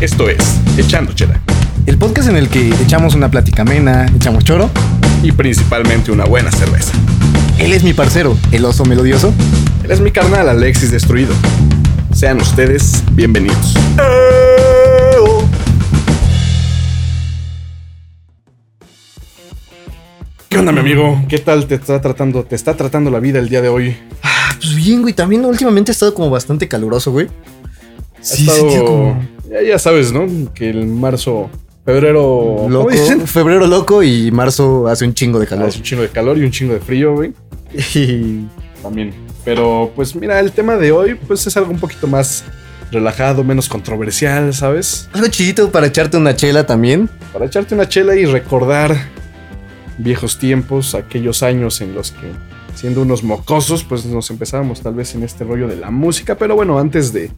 Esto es Echando Chela. El podcast en el que echamos una plática amena, echamos choro. Y principalmente una buena cerveza. Él es mi parcero, el oso melodioso. Él es mi carnal Alexis Destruido. Sean ustedes bienvenidos. ¿Qué onda, mi amigo? ¿Qué tal te está tratando, te está tratando la vida el día de hoy? Ah, pues bien, güey. También últimamente ha estado como bastante caluroso, güey. Sí, como... ya, ya, sabes, ¿no? Que el marzo, febrero... Loco, febrero loco y marzo hace un chingo de calor. Hace un chingo de calor y un chingo de frío, güey. Y también. Pero pues mira, el tema de hoy pues es algo un poquito más relajado, menos controversial, ¿sabes? Algo chidito para echarte una chela también. Para echarte una chela y recordar viejos tiempos, aquellos años en los que siendo unos mocosos, pues nos empezábamos tal vez en este rollo de la música. Pero bueno, antes de,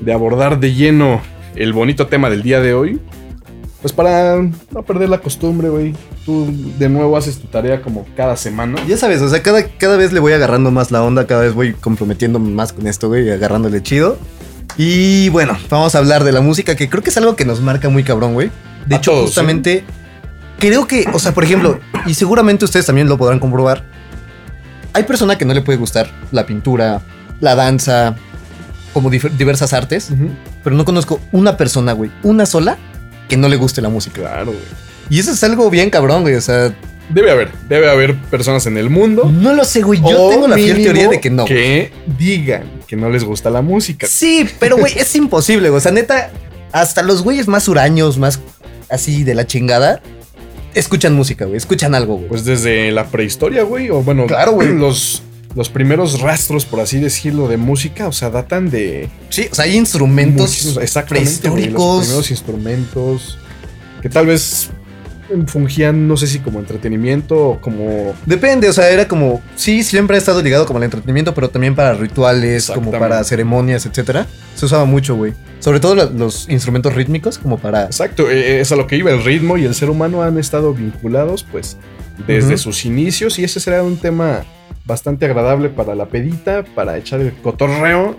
de abordar de lleno el bonito tema del día de hoy, pues para no perder la costumbre, güey. Tú de nuevo haces tu tarea como cada semana. Ya sabes, o sea, cada, cada vez le voy agarrando más la onda, cada vez voy comprometiendo más con esto, güey, agarrándole chido. Y bueno, vamos a hablar de la música, que creo que es algo que nos marca muy cabrón, güey. De hecho, justamente, creo que, o sea, por ejemplo, y seguramente ustedes también lo podrán comprobar, hay persona que no le puede gustar la pintura, la danza, como diversas artes, pero no conozco una persona, güey, una sola que no le guste la música. Claro, güey. Y eso es algo bien cabrón, güey. O sea. Debe haber, debe haber personas en el mundo. No lo sé, güey. Yo tengo la fiel teoría de que no. Que digan que no les gusta la música. Sí, pero güey, es imposible. O sea, neta, hasta los güeyes más huraños, más así de la chingada, escuchan música, güey. Escuchan algo, güey. Pues desde la prehistoria, güey. O bueno, claro, güey. Los, los primeros rastros, por así decirlo, de música, o sea, datan de. Sí, o sea, hay instrumentos prehistóricos. los primeros instrumentos que tal vez fungían, no sé si como entretenimiento o como. Depende, o sea, era como. Sí, siempre ha estado ligado como al entretenimiento, pero también para rituales, como para ceremonias, etcétera. Se usaba mucho, güey. Sobre todo los instrumentos rítmicos, como para. Exacto, e, e, es a lo que iba. El ritmo y el ser humano han estado vinculados, pues, desde sus inicios, y ese será un tema bastante agradable para la pedita, para echar el cotorreo.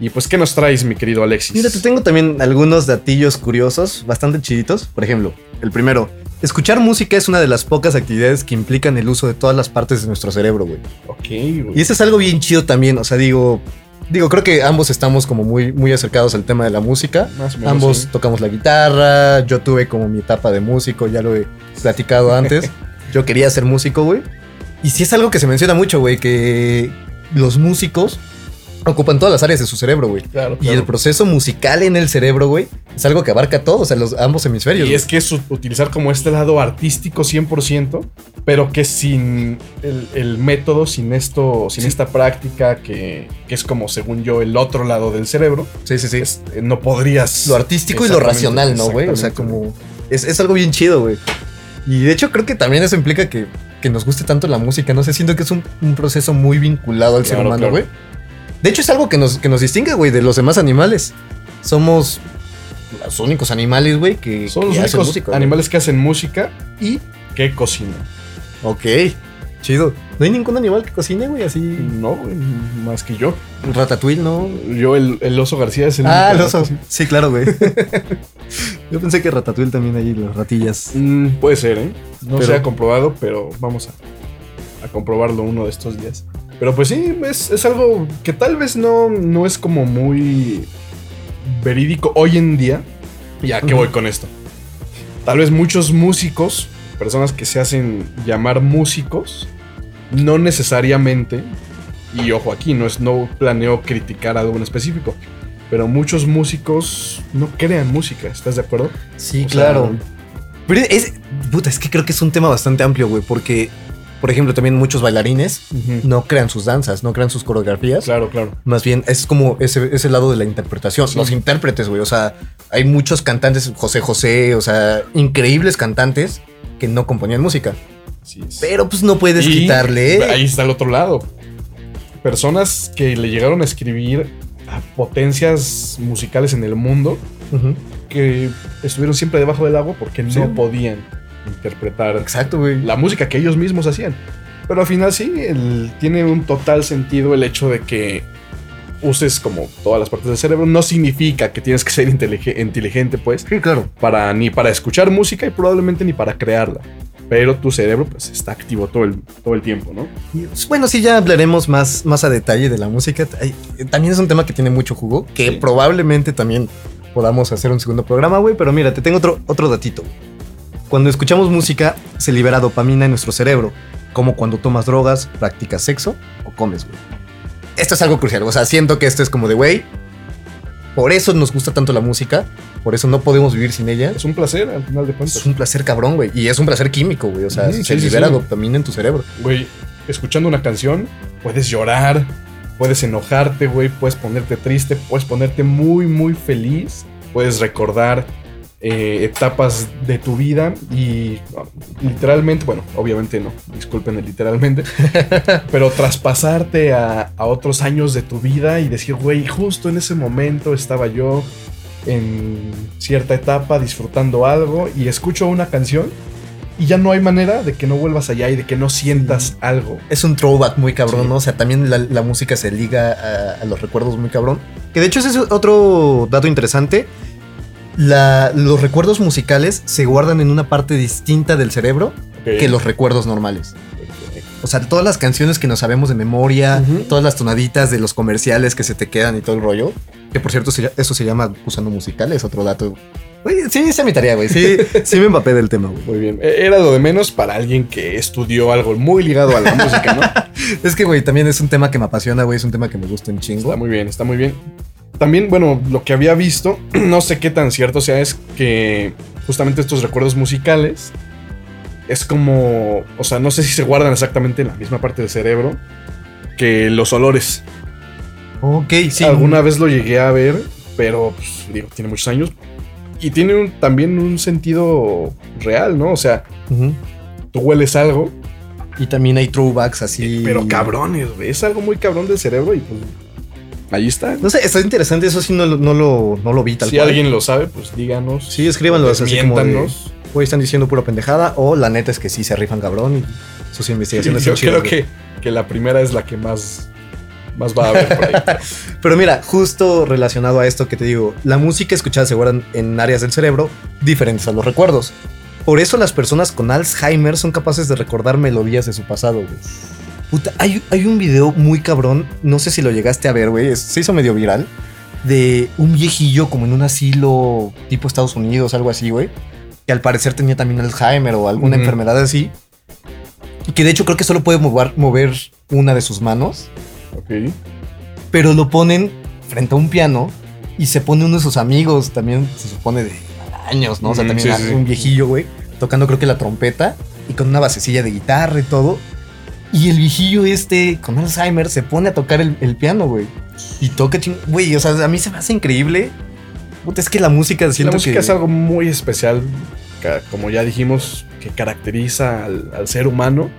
Y pues, ¿qué nos traes, mi querido Alexis? Mira, te tengo también algunos datillos curiosos, bastante chiditos. Por ejemplo, el primero, escuchar música es una de las pocas actividades que implican el uso de todas las partes de nuestro cerebro, güey. Ok, güey. Y eso es algo bien chido también, o sea, digo, digo, creo que ambos estamos como muy, muy acercados al tema de la música. Más o menos, ambos tocamos la guitarra, yo tuve como mi etapa de músico, ya lo he platicado antes. yo quería ser músico, güey. Y sí es algo que se menciona mucho, güey, que los músicos ocupan todas las áreas de su cerebro, güey. Claro, Y el proceso musical en el cerebro, güey, es algo que abarca todo, o sea, los ambos hemisferios. Y es que es utilizar como este lado artístico 100%, pero que sin el, método, sin esto, sin esta práctica, que, es como, según yo, el otro lado del cerebro. Sí, sí, sí. Eh, no podrías. Lo artístico y lo racional, ¿no, güey? O sea, como. Es, es algo bien chido, güey. Y de hecho, creo que también eso implica que que nos guste tanto la música. No sé, siento que es un, proceso muy vinculado al ser humano, güey. De hecho, es algo que nos, que nos distingue, güey, de los demás animales. Somos los únicos animales, güey, que, Son los únicos animales que hacen música y que cocinan. Ok, chido. ¿No hay ningún animal que cocine, güey, así? No, güey, más que yo. Ratatouille, ¿no? Yo, el, oso García es el Ah, el oso. Sí, claro, güey. yo pensé que Ratatouille también ahí, las ratillas. Mm, puede ser, ¿eh? No se ha comprobado, pero vamos a, a comprobarlo uno de estos días. Pero pues sí, es, algo que tal vez no, no es como muy verídico hoy en día. Ya que voy con esto. Tal vez muchos músicos, personas que se hacen llamar músicos, no necesariamente, y ojo aquí, no, es, no planeo criticar algo en específico, pero muchos músicos no crean música, ¿estás de acuerdo? Sí, claro. pero es, puta, es que creo que es un tema bastante amplio, güey, porque por ejemplo, también muchos bailarines no crean sus danzas, no crean sus coreografías. Claro, claro. Más bien es como ese, ese lado de la interpretación. Los intérpretes, güey. O sea, hay muchos cantantes, José José, o sea, increíbles cantantes que no componían música. Sí, Pero pues no puedes quitarle. Ahí está el otro lado. Personas que le llegaron a escribir a potencias musicales en el mundo que estuvieron siempre debajo del agua porque no podían interpretar Exacto, la música que ellos mismos hacían. Pero al final sí, tiene un total sentido el hecho de que uses como todas las partes del cerebro, no significa que tienes que ser inteligente, pues. Sí, claro. Para, ni para escuchar música y probablemente ni para crearla. Pero tu cerebro pues está activo todo el, todo el tiempo, ¿no? Pues, bueno, sí, ya hablaremos más, más a detalle de la música. También es un tema que tiene mucho jugo, que probablemente también podamos hacer un segundo programa, güey. Pero mira, te tengo otro, otro datito. Cuando escuchamos música, se libera dopamina en nuestro cerebro, como cuando tomas drogas, practicas sexo o comes, güey. Esto es algo crucial, o sea, siento que esto es como de, güey, por eso nos gusta tanto la música, por eso no podemos vivir sin ella. Es un placer, al final de cuentas. Es un placer cabrón, güey. Y es un placer químico, güey. O sea, se libera dopamina en tu cerebro. Güey, escuchando una canción, puedes llorar, puedes enojarte, güey, puedes ponerte triste, puedes ponerte muy, muy feliz, puedes recordar eh, etapas de tu vida y literalmente, bueno, obviamente no, disculpen el literalmente, pero traspasarte a, a, otros años de tu vida y decir, güey, justo en ese momento estaba yo en cierta etapa disfrutando algo y escucho una canción y ya no hay manera de que no vuelvas allá y de que no sientas algo. Es un throwback muy cabrón, ¿no? O sea, también la, música se liga a, a, los recuerdos muy cabrón. Que de hecho ese es otro dato interesante los recuerdos musicales se guardan en una parte distinta del cerebro que los recuerdos normales. O sea, todas las canciones que nos sabemos de memoria, todas las tonaditas de los comerciales que se te quedan y todo el rollo. Que por cierto, eso se llama usando musical, es otro dato. sí, se mi tarea, güey. Sí, sí me empapé del tema, güey. Muy bien. E, era lo de menos para alguien que estudió algo muy ligado a la música, ¿no? es que, güey, también es un tema que me apasiona, güey. Es un tema que me gusta un chingo. Está muy bien, está muy bien. También, bueno, lo que había visto, no sé qué tan cierto sea, es que justamente estos recuerdos musicales es como, o sea, no sé si se guardan exactamente en la misma parte del cerebro que los olores. Ok, sí. Alguna vez lo llegué a ver, pero pues, digo, tiene muchos años. Y tiene también un sentido real, ¿no? O sea, tú hueles algo. Y también hay throwbacks así. Pero cabrones, güey. Es algo muy cabrón del cerebro y pues Ahí está. No sé, está interesante. Eso sí no, no, lo, no lo vi tal si alguien lo sabe, pues díganos. Sí, escríbanlo. Así como hoy están diciendo pura pendejada. O la neta es que sí se rifan cabrón y sus investigaciones Yo creo que, que, la primera es la que más, más va a haber por ahí. Pero mira, justo relacionado a esto que te digo, la música escuchada se guarda en áreas del cerebro diferentes a los recuerdos. Por eso las personas con Alzheimer son capaces de recordar melodías de su pasado, güey. Puta, hay, un video muy cabrón, no sé si lo llegaste a ver, güey, se hizo medio viral, de un viejillo como en un asilo tipo Estados Unidos, algo así, güey, que al parecer tenía también Alzheimer o alguna enfermedad así, y que de hecho creo que solo puede mover, mover una de sus manos. Ok. Pero lo ponen frente a un piano y se pone uno de sus amigos, también se supone de años, ¿no? O sea, también un viejillo, güey, tocando creo que la trompeta y con una basecilla de guitarra y todo. Y el viejillo este con Alzheimer se pone a tocar el, piano, güey. Y toca ching... Güey, o sea, a mí se me hace increíble. Puta, es que la música siento La música es algo muy especial, como ya dijimos, que caracteriza al, ser humano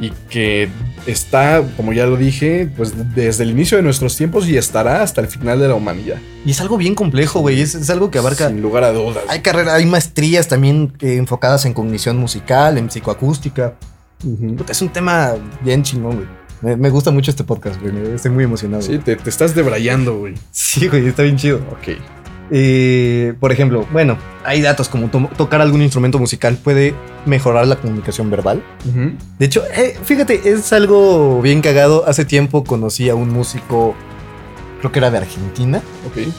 y que está, como ya lo dije, pues desde el inicio de nuestros tiempos y estará hasta el final de la humanidad. Y es algo bien complejo, güey. Es, algo que abarca. Sin lugar a dudas. Hay carreras, hay maestrías también eh, enfocadas en cognición musical, en psicoacústica es un tema bien chingón, güey. Me, gusta mucho este podcast, güey. Estoy muy emocionado. Sí, te, estás debrayando, güey. Sí, güey, está bien chido. Ok. Eh, por ejemplo, bueno, hay datos como tocar algún instrumento musical puede mejorar la comunicación verbal. De hecho, eh, fíjate, es algo bien cagado. Hace tiempo conocí a un músico, creo que era de Argentina. Ok.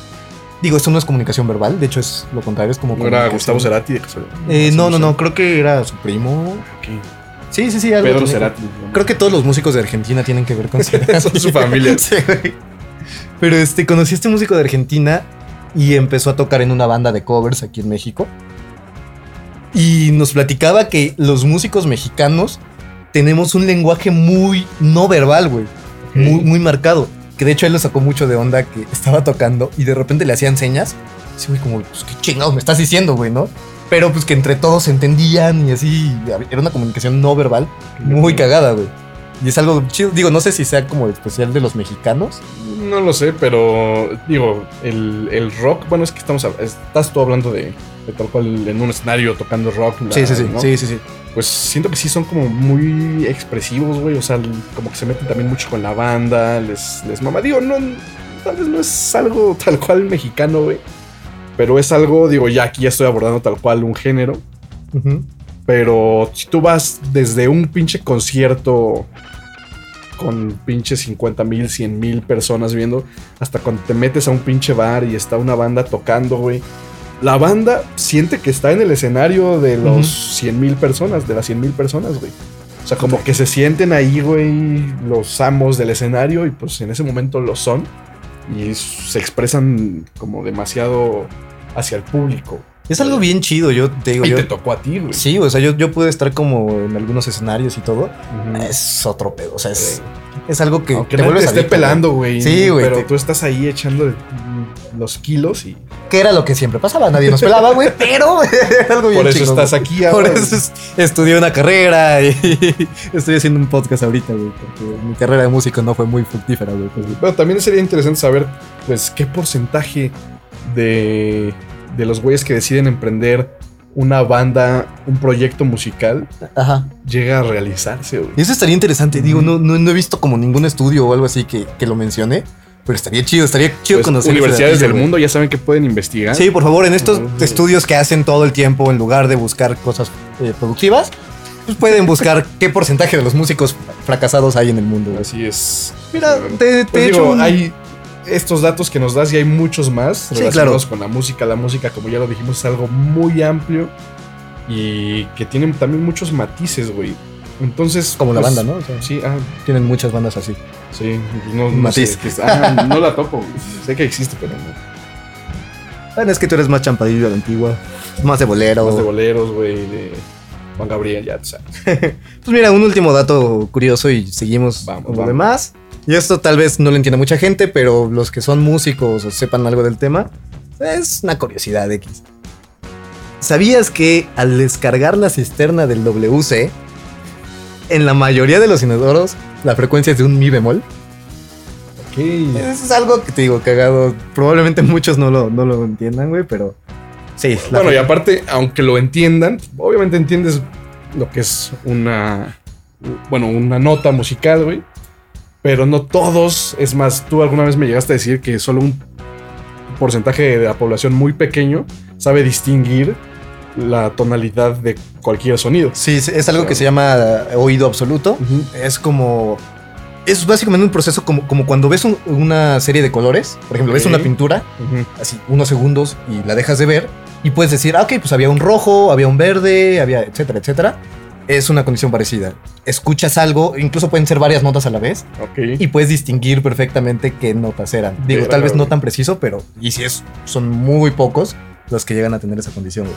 Digo, esto no es comunicación verbal, de hecho es lo contrario, es como... ¿No era Gustavo Cerati? Eh, no, no, no, creo que era su primo. Ok. Sí, sí, sí. Algo Pedro Cerati. Creo que todos los músicos de Argentina tienen que ver con Cerati. Son su familia. sí, güey. Pero este, conocí a este músico de Argentina y empezó a tocar en una banda de covers aquí en México. Y nos platicaba que los músicos mexicanos tenemos un lenguaje muy no verbal, güey. Muy, muy marcado. Que de hecho él lo sacó mucho de onda que estaba tocando y de repente le hacían señas. Sí, güey, como, pues qué chingados me estás diciendo, güey, ¿no? Pero pues que entre todos se entendían y así. Era una comunicación no verbal muy cagada, güey. Y es algo chido. Digo, no sé si sea como especial de los mexicanos. No lo sé, pero digo, el, rock, bueno, es que estamos. Estás tú hablando de, tal cual en un escenario tocando rock. sí, sí, sí, sí, sí, sí. Pues siento que sí son como muy expresivos, güey. O sea, como que se meten también mucho con la banda. Les, les mama. Digo, no tal vez no es algo tal cual mexicano, güey. Pero es algo, digo, ya aquí ya estoy abordando tal cual un género. Pero si tú vas desde un pinche concierto con pinche 50 mil, 100 mil personas viendo, hasta cuando te metes a un pinche bar y está una banda tocando, güey. La banda siente que está en el escenario de los 100 mil personas, de las 100 mil personas, güey. O sea, como que se sienten ahí, güey, los amos del escenario y pues en ese momento lo son y se expresan como demasiado hacia el público. Es algo bien chido, yo te digo. Y yo, te tocó a ti, güey. Sí, o sea, yo, yo pude estar como en algunos escenarios y todo. Es otro pedo, o sea, es, es algo que Aunque te vuelves esté pelando, güey. Sí, güey. Pero tú estás ahí echando los kilos y. Que era lo que siempre pasaba, nadie nos pelaba, güey, pero era algo bien Por eso estás aquí ahora. Por eso estudié una carrera y estoy haciendo un podcast ahorita, güey, porque mi carrera de músico no fue muy fructífera, güey. Pero también sería interesante saber, pues, qué porcentaje de de los güeyes que deciden emprender una banda, un proyecto musical, llega a realizarse, güey. Eso estaría interesante. Digo, no, no, he visto como ningún estudio o algo así que, que lo mencione. Pero estaría chido, estaría chido pues, conocer. Universidades del mundo ya saben que pueden investigar. Sí, por favor, en estos estudios que hacen todo el tiempo, en lugar de buscar cosas eh, productivas, pues pueden buscar qué porcentaje de los músicos fracasados hay en el mundo. Así es. Mira, te, pues he hecho hay estos datos que nos das y hay muchos más relacionados con la música. La música, como ya lo dijimos, es algo muy amplio y que tienen también muchos matices, güey. Entonces. Como la pues, banda, ¿no? sí, ah, Tienen muchas bandas así. Sí, no, no, sé, ah, no la toco. sé que existe, pero no. Bueno, es que tú eres más champadillo de la antigua. Más de bolero. Más de boleros, güey. De Juan Gabriel, ya, sabes. pues mira, un último dato curioso y seguimos vamos, con lo demás. Y esto tal vez no lo entienda mucha gente, pero los que son músicos o sepan algo del tema, es una curiosidad X. ¿Sabías que al descargar la cisterna del WC, en la mayoría de los inodoros la frecuencia es de un mi bemol? Ok. Eso es algo que te digo, cagado. Probablemente muchos no lo, no lo entiendan, güey, pero sí. Bueno, y aparte, aunque lo entiendan, obviamente entiendes lo que es una, bueno, una nota musical, güey pero no todos. Es más, tú alguna vez me llegaste a decir que solo un porcentaje de la población muy pequeño sabe distinguir la tonalidad de cualquier sonido. Sí, es algo que se llama oído absoluto. Es como... Es básicamente un proceso como, como cuando ves una serie de colores. Por ejemplo, ves una pintura, así, unos segundos y la dejas de ver. Y puedes decir, ah, ok, pues había un rojo, había un verde, había, etcétera, etcétera es una condición parecida. Escuchas algo, incluso pueden ser varias notas a la vez. Y puedes distinguir perfectamente qué notas eran. Digo, tal vez no tan preciso, pero. Y si es, son muy pocos los que llegan a tener esa condición,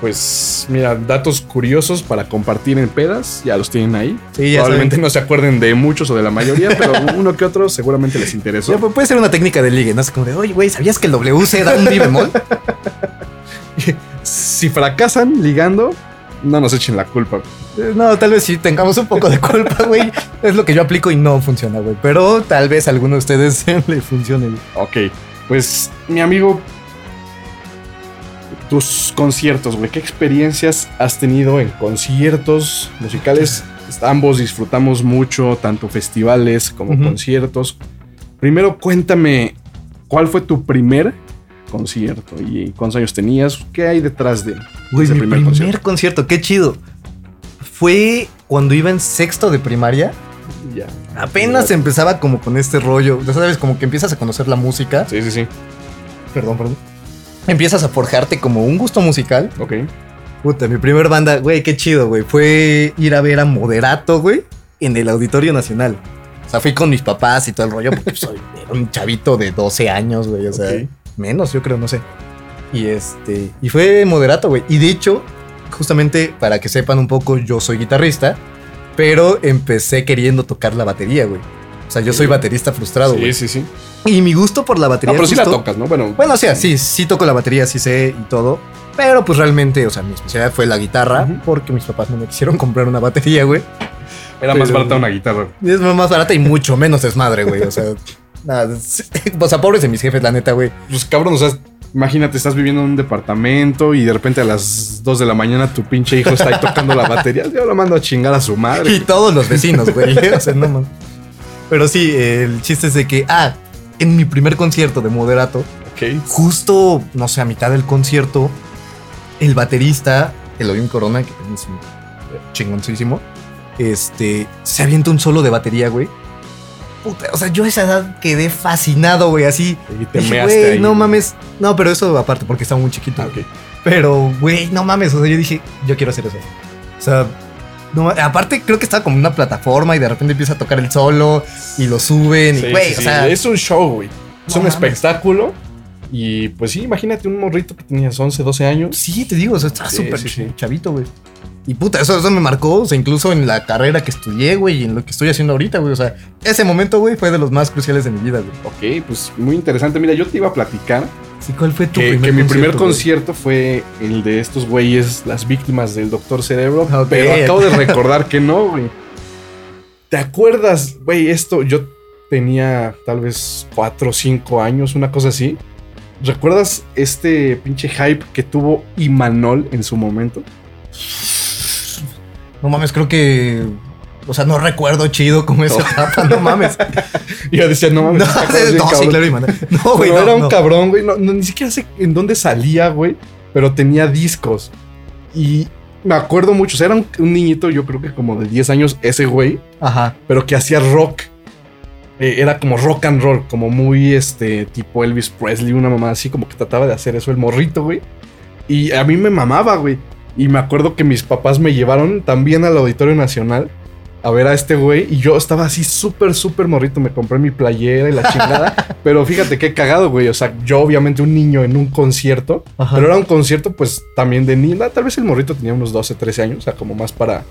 Pues mira, datos curiosos para compartir en pedas, ya los tienen ahí. Sí, ya Probablemente no se acuerden de muchos o de la mayoría, pero uno que otro seguramente les interesó. puede ser una técnica de ligue, ¿no? Es como de, oye, güey, ¿sabías que el WC da un mi bemol? si fracasan ligando, no nos echen la culpa. Eh, no, tal vez sí tengamos un poco de culpa, güey. es lo que yo aplico y no funciona, güey. Pero tal vez a alguno de ustedes le funcione. Ok, pues mi amigo, tus conciertos, güey. ¿Qué experiencias has tenido en conciertos musicales? Ambos disfrutamos mucho, tanto festivales como conciertos. Primero cuéntame, ¿cuál fue tu primer concierto y cuántos años tenías? ¿Qué hay detrás de ese primer, primer concierto? Qué chido fue cuando iba en sexto de primaria. Ya. Apenas empezaba como con este rollo. Ya sabes, como que empiezas a conocer la música. Sí, sí, sí. Perdón, perdón. Empiezas a forjarte como un gusto musical. Ok. Puta, mi primer banda, güey, qué chido, güey. Fue ir a ver a Moderato, güey, en el Auditorio Nacional. O sea, fui con mis papás y todo el rollo, porque soy un chavito de 12 años, güey. O sea, menos, yo creo, no sé. Y este. Y fue Moderato, güey. Y de hecho, justamente para que sepan un poco, yo soy guitarrista, pero empecé queriendo tocar la batería, güey. O sea, yo soy baterista frustrado, güey. Sí, sí, sí. Y mi gusto por la batería. No, pero sí la tocas, ¿no? Bueno, bueno, o sea, sí, sí toco la batería, sí sé y todo. Pero pues realmente, o sea, mi especialidad fue la guitarra, porque mis papás no me quisieron comprar una batería, güey. Era más barata una guitarra. Es más barata y mucho menos desmadre, güey. O sea, nada. O sea, pobres de mis jefes, la neta, güey. Pues cabrón, o sea, Imagínate, estás viviendo en un departamento y de repente a las 2 de la mañana tu pinche hijo está ahí tocando la batería. Yo lo mando a chingar a su madre. Y todos los vecinos, güey. o sea, no Pero sí, el chiste es de que, ah, en mi primer concierto de moderato, justo, no sé, a mitad del concierto, el baterista, Elohim Corona, que es un chingoncísimo, este, se avienta un solo de batería, güey. Puta, o sea, yo a esa edad quedé fascinado, güey, así. Y te Dije, measte ahí. no mames. No, pero eso aparte, porque estaba muy chiquito. Ah. Pero, güey, no mames. O sea, yo dije, yo quiero hacer eso. O sea, no, aparte creo que estaba como una plataforma y de repente empieza a tocar el solo y lo suben. Sí, y, güey, sí, o sí, sea, es un show, güey. Es No un mames. espectáculo. Y pues sí, imagínate un morrito que tenías 11, 12 años. sí, te digo, o sea, estaba súper chavito, güey. Y puta, eso, eso me marcó, o sea, incluso en la carrera que estudié, güey, y en lo que estoy haciendo ahorita, güey. O sea, ese momento, güey, fue de los más cruciales de mi vida, güey. Ok, pues muy interesante. Mira, yo te iba a platicar Sí, ¿cuál fue tu que, primer que mi primer güey? concierto fue el de estos güeyes, las víctimas del Doctor Cerebro. Ok. Pero acabo de recordar que no, güey. ¿Te acuerdas, güey? Esto yo tenía tal vez 4 o 5 años, una cosa así. ¿Recuerdas este pinche hype que tuvo Imanol en su momento? No mames, creo que. O sea, no recuerdo chido como esa No. etapa, no mames. Y yo decía, no No, mames. es bien no, sí, claro. No, güey, no, era un no. cabrón, güey. No, no, ni siquiera sé en dónde salía, güey. Pero tenía discos. Y me acuerdo mucho. O sea, era un, un niñito, yo creo que como de 10 años, ese güey. Ajá. Pero que hacía rock. Eh, era como rock and roll. Como muy, este, tipo Elvis Presley. Una mamá así, como que trataba de hacer eso el morrito, güey. Y a mí me mamaba, güey. Y me acuerdo que mis papás me llevaron también al Auditorio Nacional a ver a este güey. Y yo estaba así súper, súper morrito. Me compré mi playera y la chingada. pero fíjate qué cagado, güey. O sea, yo obviamente un niño en un concierto. Ajá. Pero era un concierto, pues también de niña. Tal vez el morrito tenía unos 12, 13 años. O sea, como más para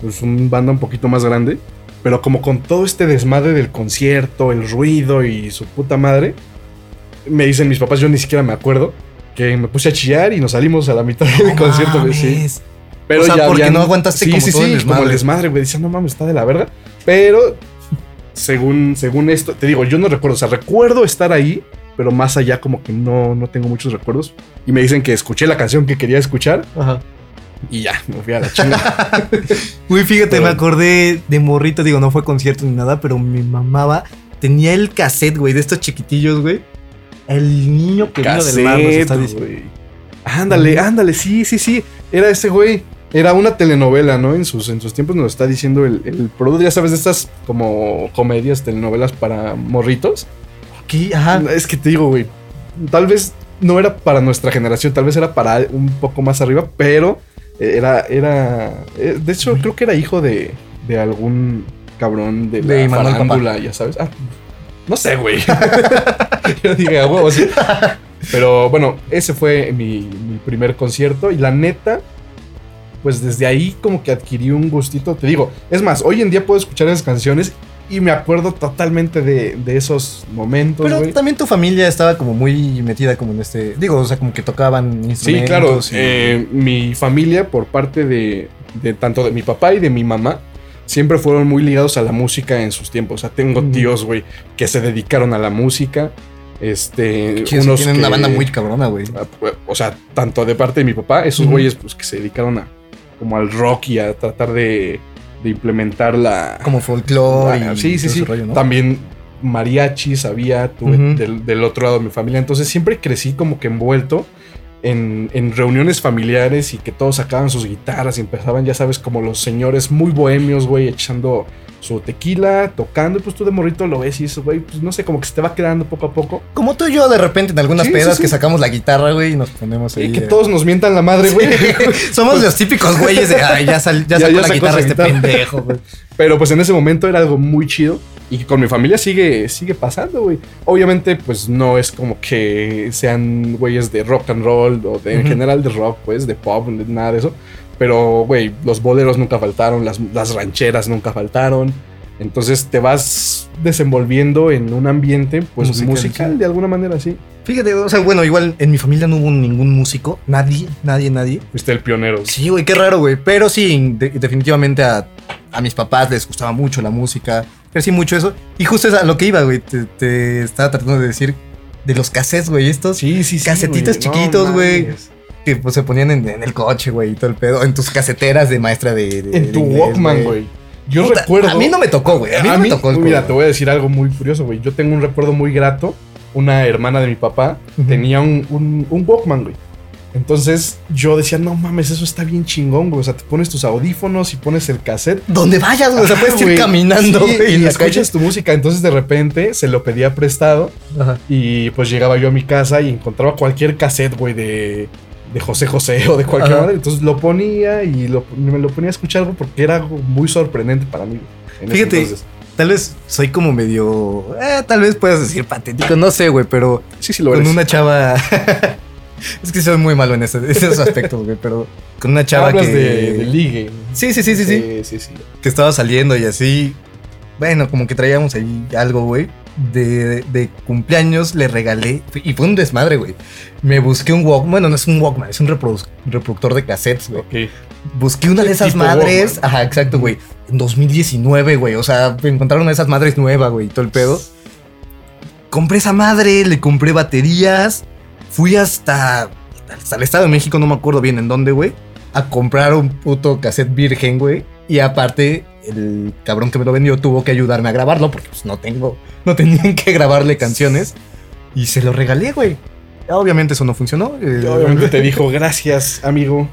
pues, un banda un poquito más grande. Pero como con todo este desmadre del concierto, el ruido y su puta madre. Me dicen mis papás, yo ni siquiera me acuerdo. Que me puse a chillar y nos salimos a la mitad del No concierto. güey, sí. Pero O sea, ya porque habían- no aguantaste sí, como sí, todo el sí, desmadre. como el desmadre, güey. Decía, no mames, está de la verga. Pero, según, según esto, te digo, yo no recuerdo. O sea, recuerdo estar ahí, pero más allá como que no, no tengo muchos recuerdos. Y me dicen que escuché la canción que quería escuchar Ajá. y ya, me fui a la chinga. Güey, fíjate, Pero- me acordé de morrito, digo, no fue concierto ni nada, pero mi mamaba tenía el cassette, güey, de estos chiquitillos, güey. El niño que vino del mar nos está diciendo. Ándale, ándale, sí, sí, sí. Era ese güey. Era una telenovela, ¿no? En sus, en sus tiempos nos está diciendo el, el producto, ya sabes, de estas como comedias, telenovelas para morritos. Es que te digo, güey, tal vez no era para nuestra generación, tal vez era para un poco más arriba, pero eh, era, era, eh, de hecho creo que era hijo de, de algún cabrón de, De la farándula, ya sabes. Ah, no sé, güey. Yo dije, a huevo, sí. Pero bueno, ese fue mi, mi primer concierto y la neta, pues desde ahí como que adquirí un gustito, te digo, es más, hoy en día puedo escuchar esas canciones y me acuerdo totalmente de, de esos momentos, Pero también tu familia estaba como muy metida como en este, digo, o sea, como que tocaban Sí, instrumentos. claro. y- eh, mi familia, por parte de, de tanto de mi papá y de mi mamá, siempre fueron muy ligados a la música en sus tiempos. O sea, tengo tíos, güey, que se dedicaron a la música. Este, sí, unos tienen que- una banda muy cabrona, güey. ah, pues, O sea, tanto de parte de mi papá, esos Ujú. güeyes, pues que se dedicaron a como al rock y a tratar de, de implementar la. Como folclore y sí, sí, sí. rollo, ¿no? También mariachis había, tuve del, del otro lado de mi familia. Entonces siempre crecí como que envuelto en, en reuniones familiares y que todos sacaban sus guitarras y empezaban, ya sabes, como los señores muy bohemios, güey, echando su tequila, tocando. Y pues tú de morrito lo ves y eso, güey, pues no sé, como que se te va quedando poco a poco. Como tú y yo de repente en algunas Sí, pedas sí, sí. que sacamos la guitarra, güey, y nos ponemos ahí. Y que eh. todos nos mientan la madre, güey. Somos los típicos güeyes de, ay, ya, sal- ya Ya- sacó ya la sacó guitarra este guitarra". pendejo, güey. Pero pues en ese momento era algo muy chido y que con mi familia sigue, sigue pasando, güey. Obviamente, pues no es como que sean güeyes de rock and roll o de, en general de rock, pues, de pop, nada de eso. Pero, güey, los boleros nunca faltaron, las, las rancheras nunca faltaron. Entonces te vas desenvolviendo en un ambiente, pues, Musical, musical, de alguna manera, sí. Fíjate, o sea, bueno, igual en mi familia no hubo ningún músico, nadie, nadie, nadie. Fuiste el pionero. Sí, güey, qué raro, güey. Pero sí, de- definitivamente a, a mis papás les gustaba mucho la música. Crecí mucho eso. Y justo es a lo que iba, güey. Te, te estaba tratando de decir de los cassettes, güey. Estos Sí, sí, sí. No chiquitos, güey. Que pues, se ponían en, en el coche, güey, y todo el pedo. En tus caseteras de maestra de. de- En de tu inglés, Walkman, güey. Yo recuerdo. A mí no me tocó, güey. A mí no me tocó Mira, te voy a decir algo muy curioso, güey. Yo tengo un recuerdo muy grato. Una hermana de mi papá tenía un, un, un Walkman, güey. Entonces yo decía, no mames, eso está bien chingón, güey. O sea, te pones tus audífonos y pones el cassette. Donde vayas, güey. o sea, puedes ir caminando, güey. y escuchas tu música. Entonces de repente se lo pedía prestado. Y pues llegaba yo a mi casa y encontraba cualquier cassette, güey, de, de José José o de cualquier manera. Entonces lo ponía y me lo ponía a escuchar porque era algo muy sorprendente para mí. Fíjate, tal vez soy como medio. Eh, tal vez puedas decir patético, no sé, güey, pero. Sí, sí, lo Con una chava. Es que soy muy malo en, esos aspectos, güey, pero con una chava que... De, ligue. Sí, sí, sí, sí, sí. Sí, sí, Que estaba saliendo y así. Bueno, como que traíamos ahí algo, güey. De, de, cumpleaños le regalé. Y fue un desmadre, güey. Me busqué un Walkman. Bueno, no es un Walkman, es un reproductor de cassettes, güey. Busqué una de esas madres. Ajá, exacto, güey. En 2019, güey. O sea, encontraron una de esas madres nueva, güey. Todo el pedo. Compré esa madre, le compré baterías Fui hasta, hasta el Estado de México, no me acuerdo bien en dónde, güey, a comprar un puto cassette virgen, güey. Y aparte, el cabrón que me lo vendió tuvo que ayudarme a grabarlo porque pues no tengo, no tenían que grabarle canciones. Y se lo regalé, güey. Obviamente eso no funcionó. Eh, obviamente te dijo, gracias, amigo.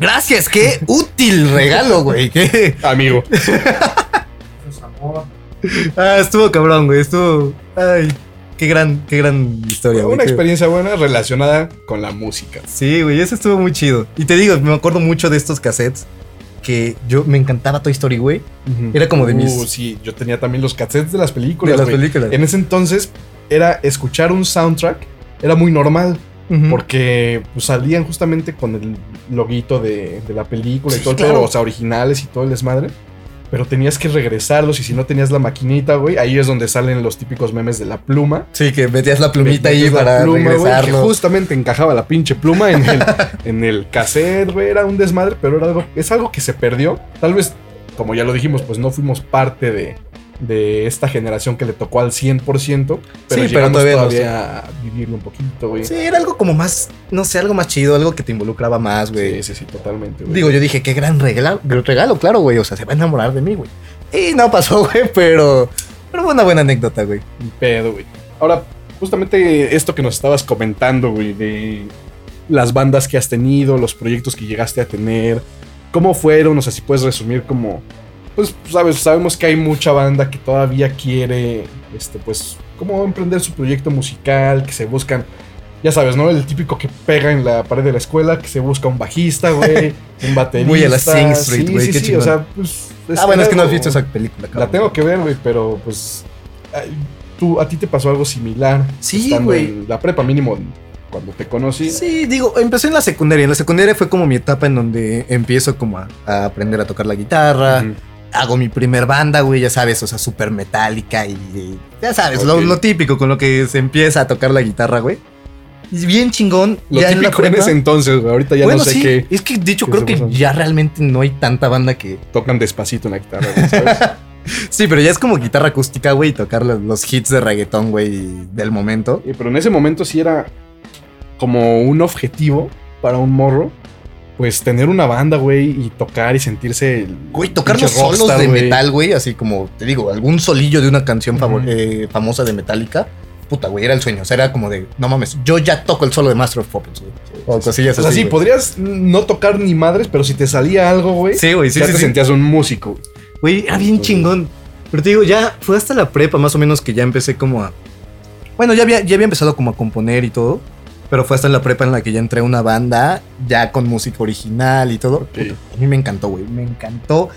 Gracias, qué útil regalo, güey. ¿Qué? Amigo. ah, estuvo cabrón, güey. Estuvo. Ay. Qué gran, qué gran historia, güey. Una experiencia buena relacionada con la música. Sí, güey, eso estuvo muy chido. Y te digo, me acuerdo mucho de estos cassettes que yo me encantaba Toy Story, güey. Era como de mis. Uh, sí, yo tenía también los cassettes de las películas. De las películas. En ese entonces era escuchar un soundtrack, era muy normal. Porque pues, salían justamente con el loguito de, la película y todo, claro. o sea, originales y todo el desmadre pero tenías que regresarlos y si no tenías la maquinita, güey, ahí es donde salen los típicos memes de la pluma. Sí, que metías la plumita ahí para pluma, regresarlo. que justamente encajaba la pinche pluma en el, en el cassette, güey, era un desmadre, pero era algo, es algo que se perdió. Tal vez, como ya lo dijimos, pues no fuimos parte de, de esta generación que le tocó al 100%, pero sí, pero todavía, a vivirlo un poquito, güey. Sí, era algo como más, no sé, algo más chido, algo que te involucraba más, güey. Sí, sí, sí, totalmente, güey. Digo, yo dije, qué gran regalo, regalo, claro, güey, o sea, se va a enamorar de mí, güey. Y no pasó, güey, pero, pero fue una buena anécdota, güey. Un pedo, güey. Ahora, justamente esto que nos estabas comentando, güey, de las bandas que has tenido, los proyectos que llegaste a tener, ¿cómo fueron? O sea, si puedes resumir como pues, sabes, sabemos que hay mucha banda que todavía quiere, este, pues, como emprender su proyecto musical, que se buscan, ya sabes, ¿no? El típico que pega en la pared de la escuela, que se busca un bajista, güey, un baterista. Muy a la Sing Street, güey, sí, sí, o sea, pues... ah, bueno, es que no has visto esa película, cabrón. La tengo que ver, güey, pero, pues, tú, a ti te pasó algo similar. Sí, güey. La prepa mínimo cuando te conocí. Sí, digo, empecé en la secundaria. En la secundaria fue como mi etapa en donde empiezo como a, aprender a tocar la guitarra, hago mi primer banda, güey, ya sabes, o sea, súper metálica y, ya sabes, lo, típico con lo que se empieza a tocar la guitarra, güey. Y bien chingón. Lo ya típico en, ese entonces, güey. Ahorita ya no sé qué. Es que, de hecho, creo que ya realmente no hay tanta banda que... Tocan despacito en la guitarra, güey, ¿sabes? sí, pero ya es como guitarra acústica, güey, y tocar los, hits de reggaetón, güey, del momento. pero en ese momento sí era como un objetivo para un morro pues tener una banda, güey, y tocar y sentirse. güey, tocar los solos de metal, güey, así como te digo, algún solillo de una canción eh, famosa de Metallica. Puta, güey, era el sueño. O sea, era como de, no mames, yo ya toco el solo de Master of Puppets, güey. O cosillas así. O sea, sí, podrías no tocar ni madres, pero si te salía algo, güey. Sí, güey, sí, ya te sentías un músico. Güey, era bien chingón. Pero te digo, ya fue hasta la prepa, más o menos, que ya empecé como a. Bueno, ya había, ya había empezado como a componer y todo. Pero fue hasta en la prepa en la que ya entré a una banda, ya con música original y todo. a mí me encantó, güey. Me encantó.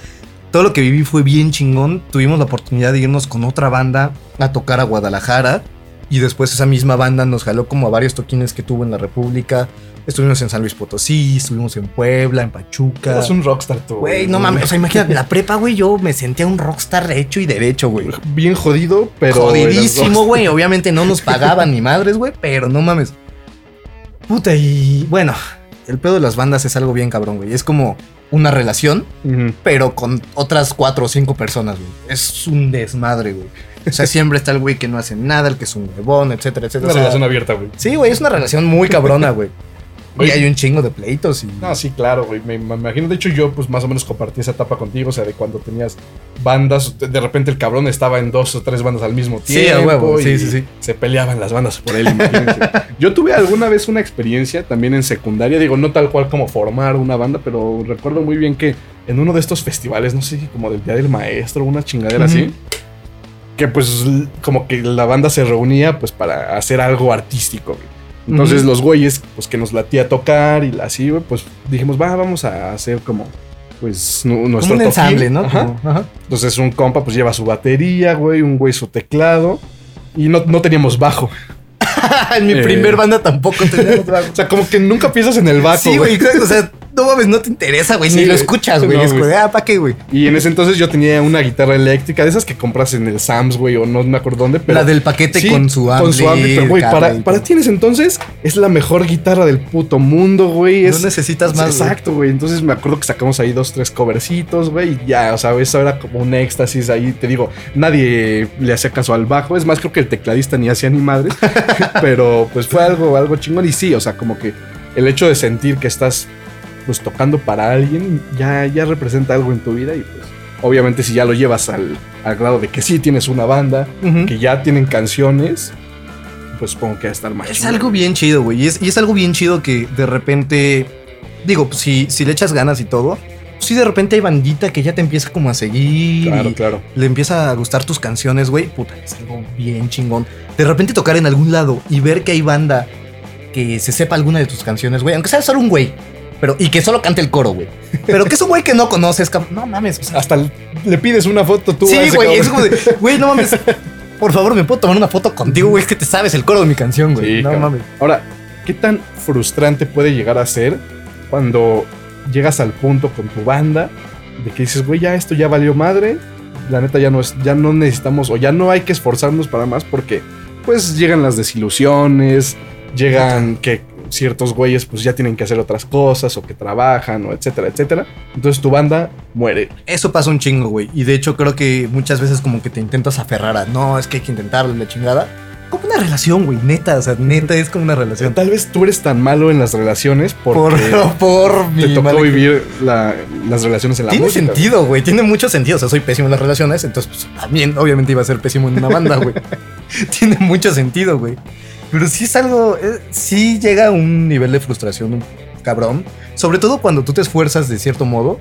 Todo lo que viví fue bien chingón. Tuvimos la oportunidad de irnos con otra banda a tocar a Guadalajara. Y después esa misma banda nos jaló como a varios toquines que tuvo en la República. Estuvimos en San Luis Potosí, estuvimos en Puebla, en Pachuca. Es un rockstar tú. Güey, no mames. O sea, imagínate, la prepa, güey, yo me sentía un rockstar hecho y derecho, güey. Bien jodido, pero. Jodidísimo, güey. Obviamente no nos pagaban ni madres, güey, pero no mames. Puta, y bueno, el pedo de las bandas es algo bien cabrón, güey. Es como una relación, pero con otras cuatro o cinco personas, güey. Es un desmadre, güey. O sea, siempre está el güey que no hace nada, el que es un huevón, etcétera, etcétera. Una relación abierta, güey. Sí, güey, es una relación muy cabrona, güey. Y hay un chingo de pleitos. Y... No, sí, claro, güey. Me, imagino. De hecho, yo, pues más o menos compartí esa etapa contigo. O sea, de cuando tenías bandas. De repente el cabrón estaba en dos o tres bandas al mismo tiempo. Sí, a huevo. Sí, sí, sí. Se peleaban las bandas por él, yo tuve alguna vez una experiencia también en secundaria. Digo, no tal cual como formar una banda, pero recuerdo muy bien que en uno de estos festivales, no sé como del Día del Maestro, una chingadera así que pues como que la banda se reunía pues para hacer algo artístico. Entonces los güeyes pues que nos latía tocar y así, pues dijimos, va, vamos a hacer como pues nuestro un ensamble, ¿no? Entonces un compa pues lleva su batería, güey, un güey su teclado y no, no teníamos bajo. en mi primer eh. banda tampoco teníamos bajo. o sea, como que nunca piensas en el bajo. Sí, güey, o sea, no mames, no te interesa, güey. ni lo escuchas, güey. es güey, ah, ¿para qué, güey? Y en ese entonces yo tenía una guitarra eléctrica, de esas que compras en el Sam's, güey, o no me acuerdo dónde, pero. La del paquete con su ampli. Con su ampli, pero, güey, para, para ti en ese entonces es la mejor guitarra del puto mundo, güey. No necesitas más. Exacto, güey. Entonces me acuerdo que sacamos ahí dos, tres covercitos, güey, y ya, o sea, eso era como un éxtasis ahí. Te digo, nadie le hacía caso al bajo. Es más, creo que el tecladista ni hacía ni madres, pero pues fue algo, algo chingón. Y sí, o sea, como que el hecho de sentir que estás pues tocando para alguien ya, ya representa algo en tu vida y pues obviamente si ya lo llevas al, grado de que sí tienes una banda, que ya tienen canciones, pues supongo que va a estar más Es algo bien chido, güey. Y es, y es, algo bien chido que de repente, digo, pues, si, si le echas ganas y todo, si de repente hay bandita que ya te empieza como a seguir. Claro, claro. Le empieza a gustar tus canciones, güey. Puta, es algo bien chingón. De repente tocar en algún lado y ver que hay banda que se sepa alguna de tus canciones, güey. Aunque sea solo un güey. Pero, y que solo cante el coro, güey. Pero que es un güey que no conoces, no mames. Hasta le pides una foto tú. Sí, güey, es como de, güey, no mames. Por favor, ¿me puedo tomar una foto contigo, güey? Es que te sabes el coro de mi canción, güey. no mames. Ahora, ¿qué tan frustrante puede llegar a ser cuando llegas al punto con tu banda de que dices, güey, ya esto ya valió madre? La neta ya no es, ya no necesitamos o ya no hay que esforzarnos para más porque pues llegan las desilusiones, llegan que ciertos güeyes pues ya tienen que hacer otras cosas o que trabajan o etcétera, etcétera. Entonces tu banda muere. Eso pasa un chingo, güey. Y de hecho creo que muchas veces como que te intentas aferrar a, no, es que hay que intentarlo, la chingada. Como una relación, güey, neta, o sea, neta es como una relación. Tal vez tú eres tan malo en las relaciones porque por, por te tocó vivir las relaciones en la Tiene sentido, güey, tiene mucho sentido. O sea, soy pésimo en las relaciones, entonces pues, también obviamente iba a ser pésimo en una banda, güey. tiene mucho sentido, güey. Pero sí es algo, eh, sí llega a un nivel de frustración cabrón. Sobre todo cuando tú te esfuerzas de cierto modo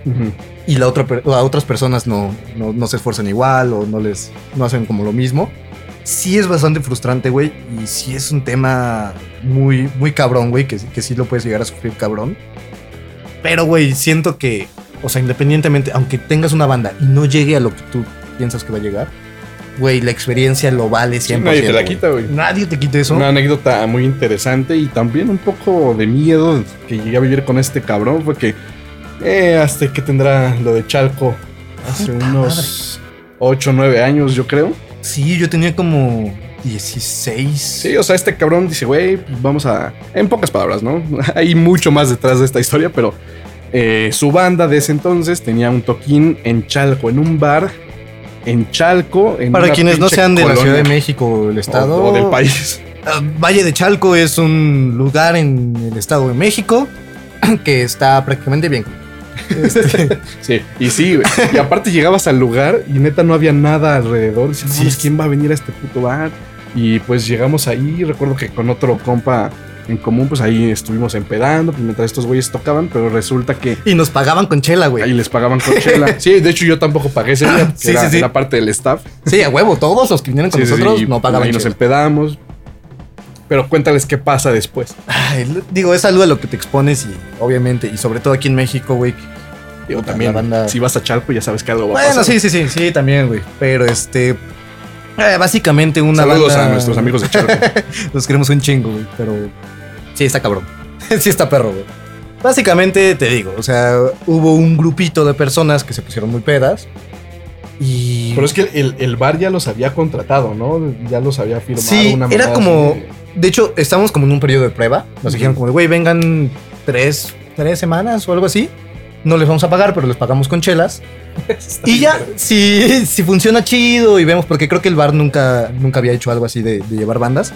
y la otra, a otras personas no, no, se esfuerzan igual o no les no hacen como lo mismo. Sí es bastante frustrante, güey. Y sí es un tema muy, muy cabrón, güey. Que, que sí lo puedes llegar a sufrir cabrón. Pero, güey, siento que, o sea, independientemente, aunque tengas una banda y no llegue a lo que tú piensas que va a llegar, güey, la experiencia lo vale 100%. nadie te la quita, güey. Nadie te quita eso. Una anécdota muy interesante y también un poco de miedo que llegué a vivir con este cabrón fue que eh, hasta que tendrá lo de Chalco hace unos 8 o 9 años, yo creo. Sí, yo tenía como 16. Sí, o sea, este cabrón dice, güey, pues vamos a... En pocas palabras, ¿no? Hay mucho más detrás de esta historia, pero eh, su banda de ese entonces tenía un toquín en Chalco, en un bar en Chalco. En Para quienes no sean de la Ciudad de México o el estado. O, del país. Ah, Valle de Chalco es un lugar en el estado de México que está prácticamente bien. Este. sí, y sí, y aparte llegabas al lugar y neta no había nada alrededor. Decías, ¿quién va a venir a este puto bar? Y pues llegamos ahí, recuerdo que con otro compa en común, pues ahí estuvimos empedando pues, mientras estos güeyes tocaban, pero resulta que. Y nos pagaban con chela, güey. Ahí les pagaban con chela. Sí, de hecho yo tampoco pagué ese día, sí, era, sí, sí. parte del staff. Sí, a huevo, todos los que vinieron con nosotros no pagaban. Ahí nos empedamos. Pero cuéntales qué pasa después. digo, es algo a lo que te expones y obviamente, y sobre todo aquí en México, güey. Digo, también, si vas a Chalco ya sabes que algo va a pasar. Bueno, sí, sí, sí, sí, también, güey. Pero este, eh, básicamente una Saludos a nuestros amigos de Chalco. Los queremos un chingo, güey, pero Sí, está cabrón. sí está perro, güey. Básicamente te digo, o sea, hubo un grupito de personas que se pusieron muy pedas. Y... Pero es que el, bar ya los había contratado, ¿no? Ya los había firmado. Sí, era como... De... hecho, estamos como en un periodo de prueba. Nos dijeron como, güey, vengan tres, tres semanas o algo así. No les vamos a pagar, pero les pagamos con chelas. y ya, si, si funciona chido y vemos, porque creo que el bar nunca, nunca había hecho algo así de, llevar bandas.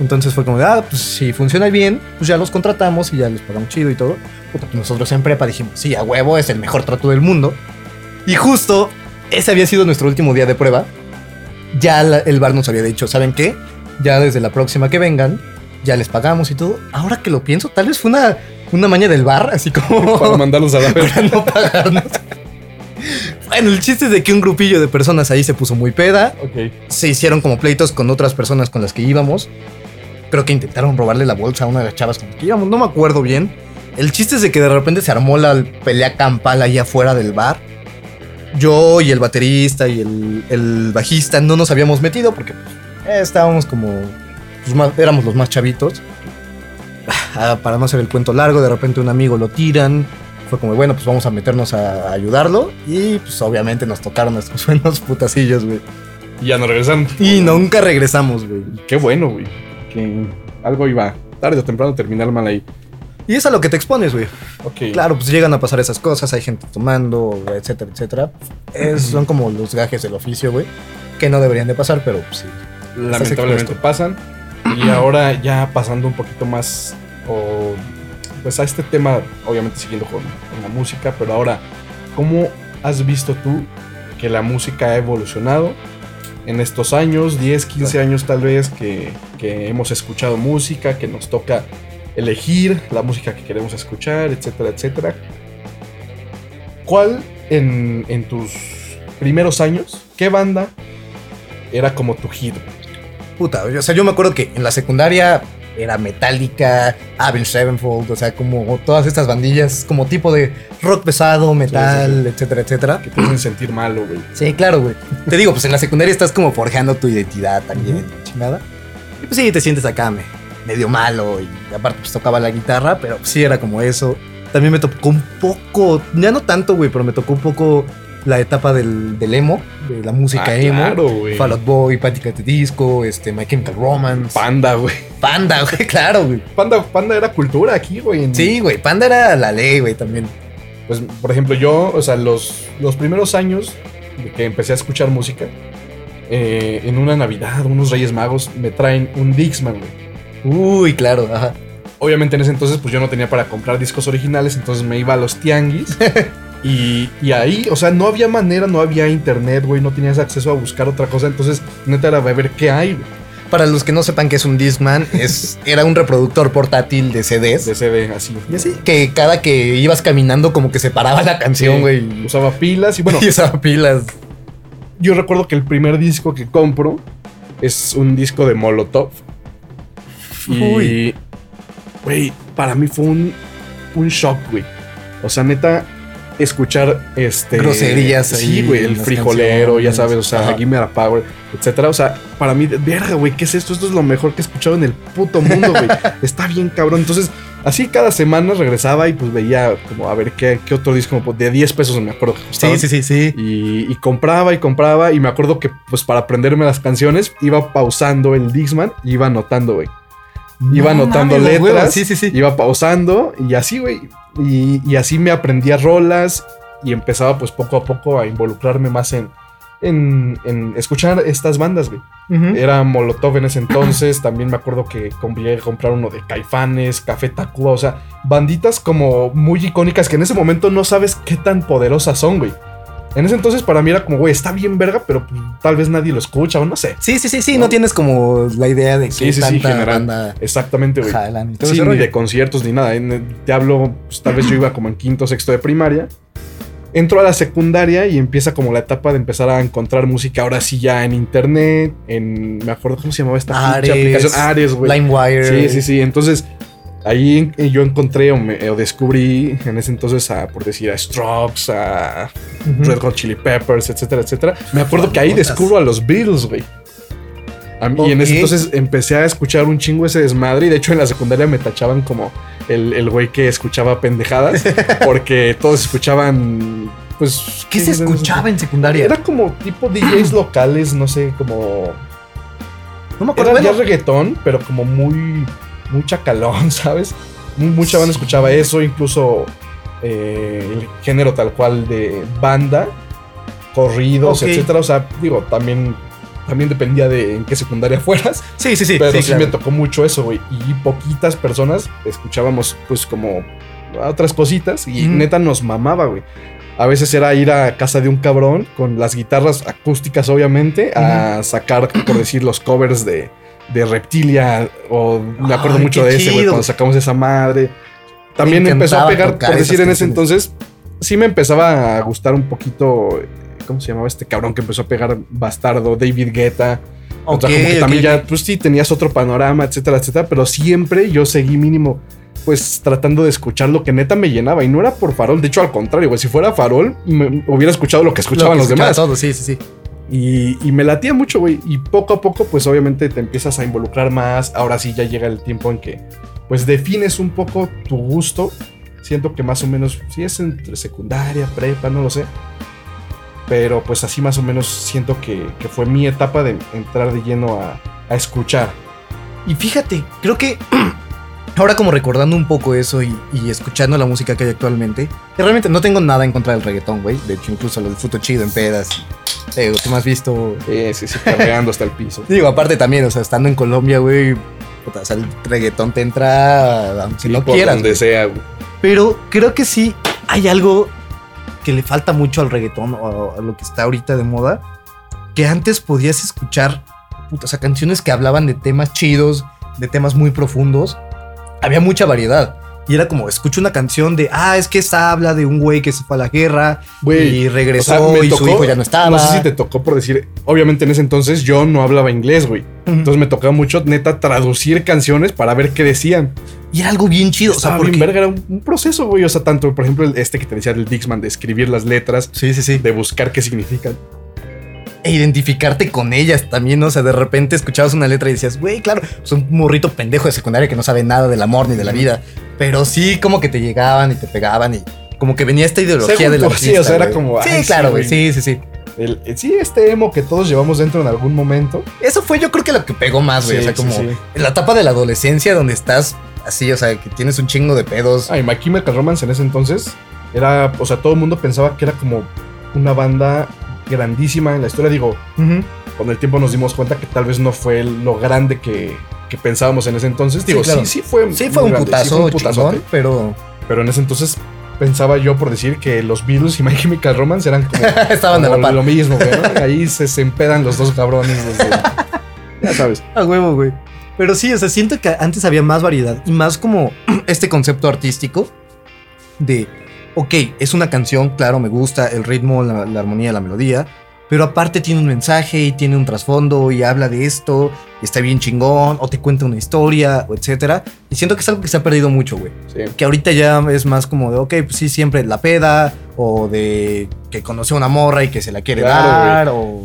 Entonces fue como de, ah, pues si funciona bien, pues ya los contratamos y ya les pagamos chido y todo. Pues nosotros en prepa dijimos, sí, a huevo, es el mejor trato del mundo. Y justo ese había sido nuestro último día de prueba. Ya el bar nos había dicho, ¿saben qué? Ya desde la próxima que vengan, ya les pagamos y todo. Ahora que lo pienso, tal vez fue una una maña del bar, así como. Para mandarlos a la Para no pagarnos. bueno, el chiste es de que un grupillo de personas ahí se puso muy peda. Se hicieron como pleitos con otras personas con las que íbamos. Creo que intentaron robarle la bolsa a una de las chavas con las que íbamos. No me acuerdo bien. El chiste es de que de repente se armó la pelea campal ahí afuera del bar. Yo y el baterista y el, bajista no nos habíamos metido porque pues, estábamos como. Pues, éramos los más chavitos. Ah, para no hacer el cuento largo, de repente un amigo lo tiran. Fue como, bueno, pues vamos a meternos a ayudarlo. Y pues obviamente nos tocaron nuestros buenos putacillos, güey. Y ya no regresan. Y nunca regresamos, güey. Qué bueno, güey. Que algo iba tarde o temprano terminar mal ahí. Y es a lo que te expones, güey. Ok. Claro, pues llegan a pasar esas cosas, hay gente tomando, etcétera, etcétera. son como los gajes del oficio, güey. Que no deberían de pasar, pero pues sí. Lamentablemente pasan. Y ahora ya pasando un poquito más o pues a este tema, obviamente siguiendo con, la música, pero ahora, ¿cómo has visto tú que la música ha evolucionado en estos años, 10, 15 años tal vez, que, hemos escuchado música, que nos toca elegir la música que queremos escuchar, etcétera, etcétera? ¿Cuál en, en tus primeros años, qué banda era como tu hit? Puta, o sea, yo me acuerdo que en la secundaria era Metallica, Avenged Sevenfold, o sea, como todas estas bandillas, como tipo de rock pesado, metal, etcétera, etcétera. Que te hacen sentir malo, güey. Sí, claro, güey. te digo, pues en la secundaria estás como forjando tu identidad también, chingada. Y pues sí, te sientes acá medio malo y aparte pues tocaba la guitarra, pero sí era como eso. También me tocó un poco, ya no tanto, güey, pero me tocó un poco la etapa del, del emo, de la música ah, emo. Claro, güey. Fall Out Boy, Panic! at the Disco, este, My Chemical Romance. Panda, güey. Panda, güey, claro, güey. Panda, Panda era cultura aquí, güey. Sí, güey, Panda era la ley, güey, también. Pues, por ejemplo, yo, o sea, los, los primeros años de que empecé a escuchar música, eh, en una Navidad, unos Reyes Magos me traen un Dixman, güey. Uy, claro, ajá. Obviamente en ese entonces, pues yo no tenía para comprar discos originales, entonces me iba a los tianguis Y, ahí, o sea, no había manera, no había internet, güey, no tenías acceso a buscar otra cosa. Entonces, neta era ver qué hay, Para los que no sepan qué es un Discman, es, era un reproductor portátil de CDs. De CD, así. Y así. Que cada que ibas caminando, como que se paraba la canción, güey. usaba pilas y bueno. y usaba pilas. Yo recuerdo que el primer disco que compro es un disco de Molotov. Y. Güey, para mí fue un, un shock, güey. O sea, neta, escuchar este groserías sí güey el frijolero ya sabes o sea Give Me a Power etcétera. O sea para mí verga güey qué es esto esto es lo mejor que he escuchado en el puto mundo güey. Está bien cabrón. Entonces así cada semana regresaba y pues veía como a ver qué, qué otro disco de 10 pesos me acuerdo sí sí sí sí. Y, compraba y compraba y me acuerdo que pues para aprenderme las canciones iba pausando el Dixman y iba anotando güey iba anotando letras sí sí sí iba pausando y así güey y, así me aprendía rolas y empezaba pues poco a poco a involucrarme más en, en, escuchar estas bandas, güey. Era Molotov en ese entonces, también me acuerdo que compré comprar uno de Caifanes, Café Tacuba, o sea, banditas como muy icónicas que en ese momento no sabes qué tan poderosas son, güey. En ese entonces para mí era como, güey, está bien verga, pero tal vez nadie lo escucha o no sé. Sí, sí, sí, sí, no, tienes como la idea de que sí, sí, tanta sí, banda Exactamente, güey. Sí, ni de conciertos ni nada. Te hablo, pues, tal vez yo iba como en quinto, sexto de primaria. Entro a la secundaria y empieza como la etapa de empezar a encontrar música ahora sí ya en internet, en... Me acuerdo cómo se llamaba esta aplicación. Ares, güey. LimeWire. Sí, sí, sí. Entonces Ahí yo encontré o, descubrí en ese entonces a, por decir, a Strokes, a Red Hot Chili Peppers, etcétera, etcétera. Me acuerdo que ahí descubro a los Beatles, güey. Y en ese entonces empecé a escuchar un chingo ese desmadre. Y de hecho en la secundaria me tachaban como el, güey que escuchaba pendejadas. porque todos escuchaban. Pues. ¿Qué, se escuchaba en secundaria? Era como tipo DJs locales, no sé, como. No me acuerdo. Era ya reggaetón, pero como muy mucha calón, ¿sabes? Mucha banda escuchaba eso, incluso eh, el género tal cual de banda, corridos, etcétera. O sea, digo, también también dependía de en qué secundaria fueras. Sí, sí, sí. Pero sí, me tocó mucho eso, güey. Y poquitas personas escuchábamos, pues, como otras cositas. Y neta nos mamaba, güey. A veces era ir a casa de un cabrón con las guitarras acústicas, obviamente, a sacar, por decir, los covers de, de Reptilia. O me acuerdo mucho de ese, güey, cuando sacamos esa madre. También empezó a pegar, por decir, en ese entonces, sí me empezaba a gustar un poquito ¿Cómo se llamaba este cabrón que empezó a pegar bastardo? David Guetta. como que también ya, pues sí, tenías otro panorama, etcétera, etcétera. Pero siempre yo seguí mínimo, pues tratando de escuchar lo que neta me llenaba. Y no era por farol. De hecho, al contrario, güey. Si fuera farol, me hubiera escuchado lo que escuchaban los demás. Todo, sí, sí, sí. Y, me latía mucho, güey. Y poco a poco, pues obviamente te empiezas a involucrar más. Ahora sí ya llega el tiempo en que, pues defines un poco tu gusto. Siento que más o menos, si es entre secundaria, prepa, no lo sé pero pues así más o menos siento que, fue mi etapa de entrar de lleno a, escuchar. Y fíjate, creo que ahora como recordando un poco eso y, escuchando la música que hay actualmente, que realmente no tengo nada en contra del reggaetón, güey. De hecho, incluso lo disfruto chido en pedas. Digo, tú me has visto. Sí, sí, sí, cargando hasta el piso. Digo, aparte también, o sea, estando en Colombia, güey, o sea, el reggaetón te entra si no quieras. Donde sea, güey. Pero creo que sí hay algo que le falta mucho al reggaetón o a lo que está ahorita de moda, que antes podías escuchar, o sea, canciones que hablaban de temas chidos, de temas muy profundos. Había mucha variedad. Y era como, escucho una canción de, ah, es que esta habla de un güey que se fue a la guerra y regresó y su hijo ya no estaba. No sé si te tocó por decir, obviamente en ese entonces yo no hablaba inglés, güey. Entonces me tocaba mucho, neta, traducir canciones para ver qué decían. Y era algo bien chido. o sea, porque... verga, era un, proceso, güey. O sea, tanto, por ejemplo, este que te decía del Dixman, de escribir las letras. Sí, sí, sí. De buscar qué significan e identificarte con ellas también, ¿no? O sea, de repente escuchabas una letra y decías, güey, claro, es un morrito pendejo de secundaria que no sabe nada del amor ni de la vida. Pero sí, como que te llegaban y te pegaban y como que venía esta ideología de la Sí, o sea, era como. Sí, claro, güey, sí, sí, sí. El, sí, este emo que todos llevamos dentro en algún momento. Eso fue yo creo que lo que pegó más, güey. o sea, como en la etapa de la adolescencia donde estás así, o sea, que tienes un chingo de pedos. Ay, My Chemical Romance en ese entonces era, o sea, todo el mundo pensaba que era como una banda grandísima en la historia. Digo, con el tiempo nos dimos cuenta que tal vez no fue lo grande que, pensábamos en ese entonces. Digo, sí, sí, fue. Sí, fue un putazo, pero. Pero en ese entonces pensaba yo por decir que los Beatles y My Chemical Romance eran como, Estaban de lo mismo, güey. Ahí se, se empedan los dos cabrones. ya sabes. A huevo, güey. Pero sí, o sea, siento que antes había más variedad y más como este concepto artístico de ok, es una canción, claro, me gusta el ritmo, la, armonía, la melodía, pero aparte tiene un mensaje y tiene un trasfondo y habla de esto, y está bien chingón, o te cuenta una historia, o etcétera. Y siento que es algo que se ha perdido mucho, güey. Que ahorita ya es más como de, ok, pues sí, siempre la peda, o de que conoce a una morra y que se la quiere dar, o...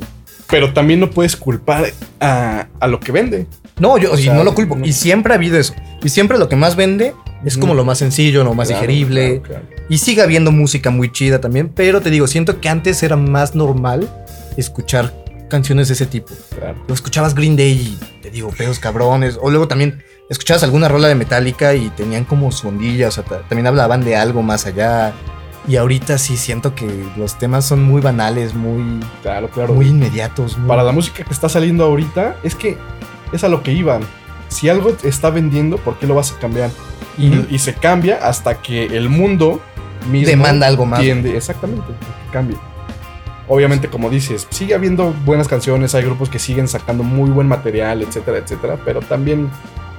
Pero también no puedes culpar a, lo que vende. No, yo no lo culpo. Y siempre ha habido eso. Y siempre lo que más vende es como lo más sencillo, lo más digerible. Y sigue habiendo música muy chida también, pero te digo, siento que antes era más normal escuchar canciones de ese tipo. Lo escuchabas Green Day y te digo, pedos cabrones. O luego también escuchabas alguna rola de Metallica y tenían como su ondilla, o sea, también hablaban de algo más allá. Y ahorita sí siento que los temas son muy banales, muy, claro, claro. muy inmediatos. Para la música que está saliendo ahorita, es que es a lo que iban. Si algo está vendiendo, ¿por qué lo vas a cambiar? y, se cambia hasta que el mundo mismo demanda algo más. Tiende, exactamente, que cambie. Obviamente, como dices, sigue habiendo buenas canciones, hay grupos que siguen sacando muy buen material, etcétera, etcétera, pero también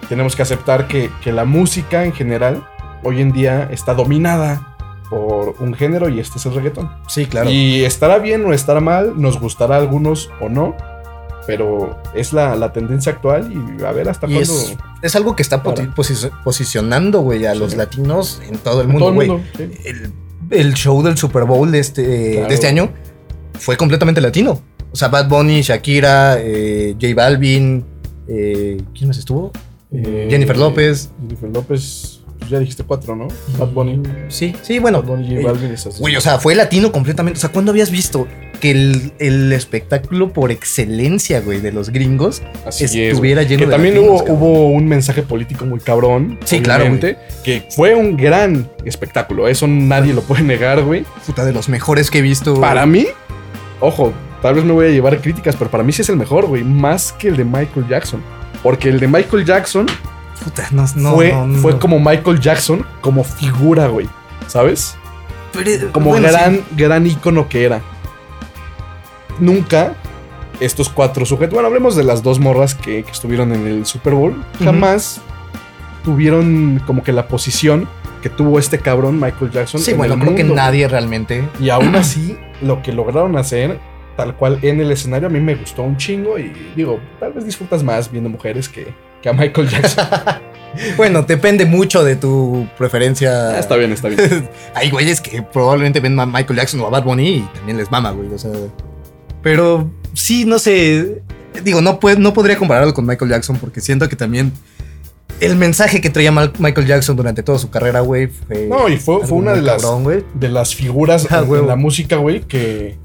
tenemos que aceptar que, que la música en general hoy en día está dominada por un género y este es el reggaetón. Sí, claro. Y estará bien o estará mal, nos gustará a algunos o no, pero es la, tendencia actual y a ver hasta cuándo. Es, algo que está posicionando, güey, a los latinos en todo el mundo, güey. el, show del Super Bowl de este, de este año fue completamente latino. O sea, Bad Bunny, Shakira, eh, J Balvin, eh, ¿quién más estuvo? Eh, Jennifer López. Jennifer López, ya dijiste cuatro, ¿no? Bad Bunny. Sí, sí, bueno. Bad Bunny, J Balvin, Güey, o sea, fue latino completamente. O sea, ¿cuándo habías visto que el, espectáculo por excelencia, güey, de los gringos estuviera lleno que también hubo, hubo un mensaje político muy cabrón. Sí, claro. Que fue un gran espectáculo. Eso nadie lo puede negar, güey. Puta, de los mejores que he visto. Para mí, ojo, tal vez me voy a llevar críticas, pero para mí sí es el mejor, güey. Más que el de Michael Jackson. Porque el de Michael Jackson Puta, no, fue, fue como Michael Jackson, como figura, güey. ¿Sabes? como gran, gran ícono que era. Nunca estos cuatro sujetos, bueno, hablemos de las dos morras que, estuvieron en el Super Bowl, jamás tuvieron como que la posición que tuvo este cabrón Michael Jackson. Sí, bueno, creo que nadie realmente. Y aún así, lo que lograron hacer, tal cual en el escenario, a mí me gustó un chingo y digo, tal vez disfrutas más viendo mujeres que, que a Michael Jackson. bueno, depende mucho de tu preferencia. Ah, está bien, está bien. Hay güeyes que probablemente ven a Michael Jackson o a Bad Bunny y también les mama, güey. O sea, pero sí, no sé. Digo, no, no podría compararlo con Michael Jackson porque siento que también el mensaje que traía Michael Jackson durante toda su carrera, güey, fue. No, y fue, fue una de las, de las figuras de ah, la música, güey, que.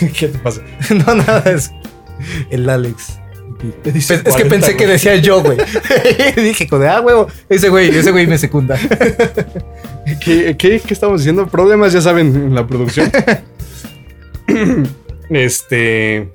¿Qué te pasa? no, nada, es el Alex. Es que pensé que decía yo, güey. Dije, de ah, huevo, ese güey, ese güey me secunda. ¿Qué, qué, qué estamos diciendo? Problemas, ya saben, en la producción. este.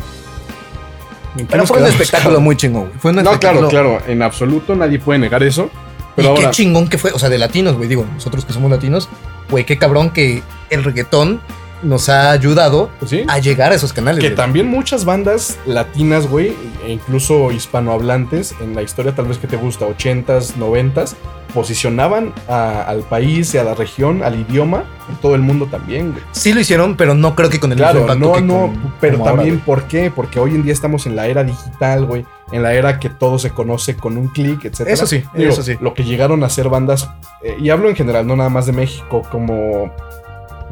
Pero fue un espectáculo muy chingón, güey. Fue un no, claro, claro. En absoluto nadie puede negar eso. Pero y qué chingón que fue, o sea, de latinos, güey. Digo, nosotros que somos latinos, güey, qué cabrón que el reggaetón nos ha ayudado pues a llegar a esos canales. Que también muchas bandas latinas, güey, e incluso hispanohablantes, en la historia tal vez que te gusta, 80s, 90s, posicionaban al país y a la región, al idioma, en todo el mundo también, güey. Sí lo hicieron, pero no creo que con el claro, impacto no, no, pero también, ¿por qué? Porque hoy en día estamos en la era digital, güey, en la era que todo se conoce con un clic, etc. Eso sí, eso sí. Lo que llegaron a ser bandas, eh, y hablo en general, no nada más de México, como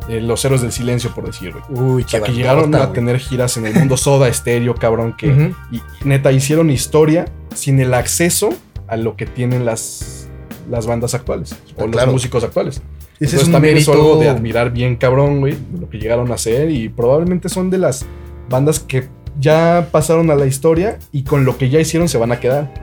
eh, los héroes del silencio, por decir, Uy, que llegaron a tener giras en el mundo soda, estéreo, cabrón, que y, neta hicieron historia sin el acceso a lo que tienen las, las bandas actuales o los músicos actuales. Ese es también es algo de admirar bien, cabrón, güey, lo que llegaron a hacer y probablemente son de las bandas que ya pasaron a la historia y con lo que ya hicieron se van a quedar.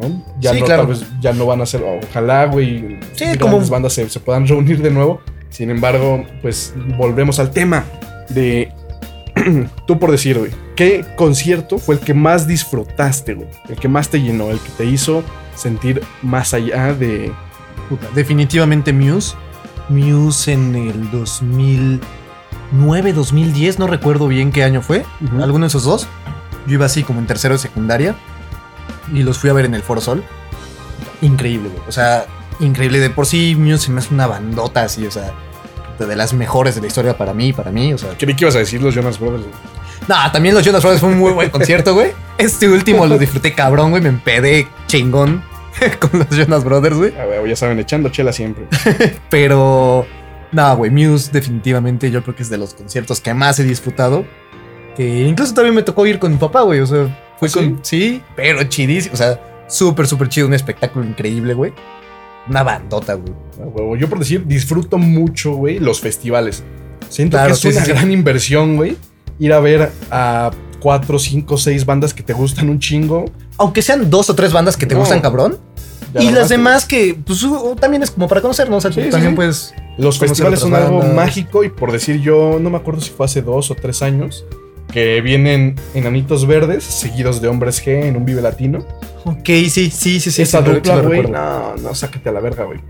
¿no? Ya no, tal vez ya no van a ser, ojalá, güey, sí, como bandas se, se, puedan reunir de nuevo sin embargo, pues volvemos al tema de tú por decir, güey, ¿qué concierto fue el que más disfrutaste, güey? El que más te llenó, el que te hizo sentir más allá de... Puta, definitivamente Muse. Muse en el 2009, 2010, no recuerdo bien qué año fue. Alguno de esos dos. Yo iba así como en tercero de secundaria y los fui a ver en el Foro Sol. Increíble, güey. O sea, increíble. De por sí, Muse se me hace una bandota así, o sea, de las mejores de la historia para mí, para mí, o sea. Creí que ibas a decir los Jonas Brothers, No, también los Jonas Brothers fue un muy buen concierto, güey. Este último lo disfruté cabrón, güey. Me empedé chingón con los Jonas Brothers, güey. Ya saben, echando chela siempre. Pero, no, güey, Muse definitivamente yo creo que es de los conciertos que más he disfrutado. Que incluso también me tocó ir con mi papá, güey. O sea, fue ¿Ah, con... Sí, pero chidísimo. O sea, súper, súper chido. Un espectáculo increíble, güey una bandota, güey. Yo por decir, disfruto mucho, güey, los festivales. Siento que es una gran inversión, güey. Ir a ver a cuatro, cinco, seis bandas que te gustan un chingo. Aunque sean dos o tres bandas que te gustan, cabrón. Y las demás que, pues, también es como para conocernos. O sea, también pues. Los festivales son algo mágico y por decir yo, no me acuerdo si fue hace dos o tres años, que vienen enanitos verdes seguidos de hombres G en un Vive Latino. Ok, sí, sí, sí, sí. Esa dupla, güey, no, no, sácate a la verga, güey.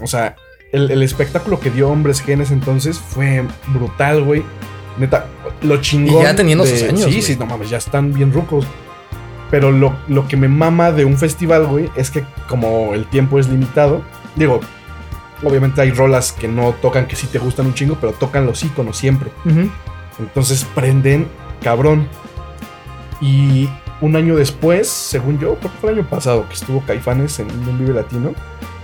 O sea, el, espectáculo que dio Hombres G en ese entonces fue brutal, güey. Neta, lo chingón. Y ya teniendo sus años. Sí, sí, no mames, ya están bien rucos. Pero lo, lo que me mama de un festival, güey, es que como el tiempo es limitado, digo, obviamente hay rolas que no tocan que sí te gustan un chingo, pero tocan los iconos siempre. Entonces prenden cabrón. Y un año después, según yo, creo que fue el año pasado que estuvo Caifanes en un Vive Latino.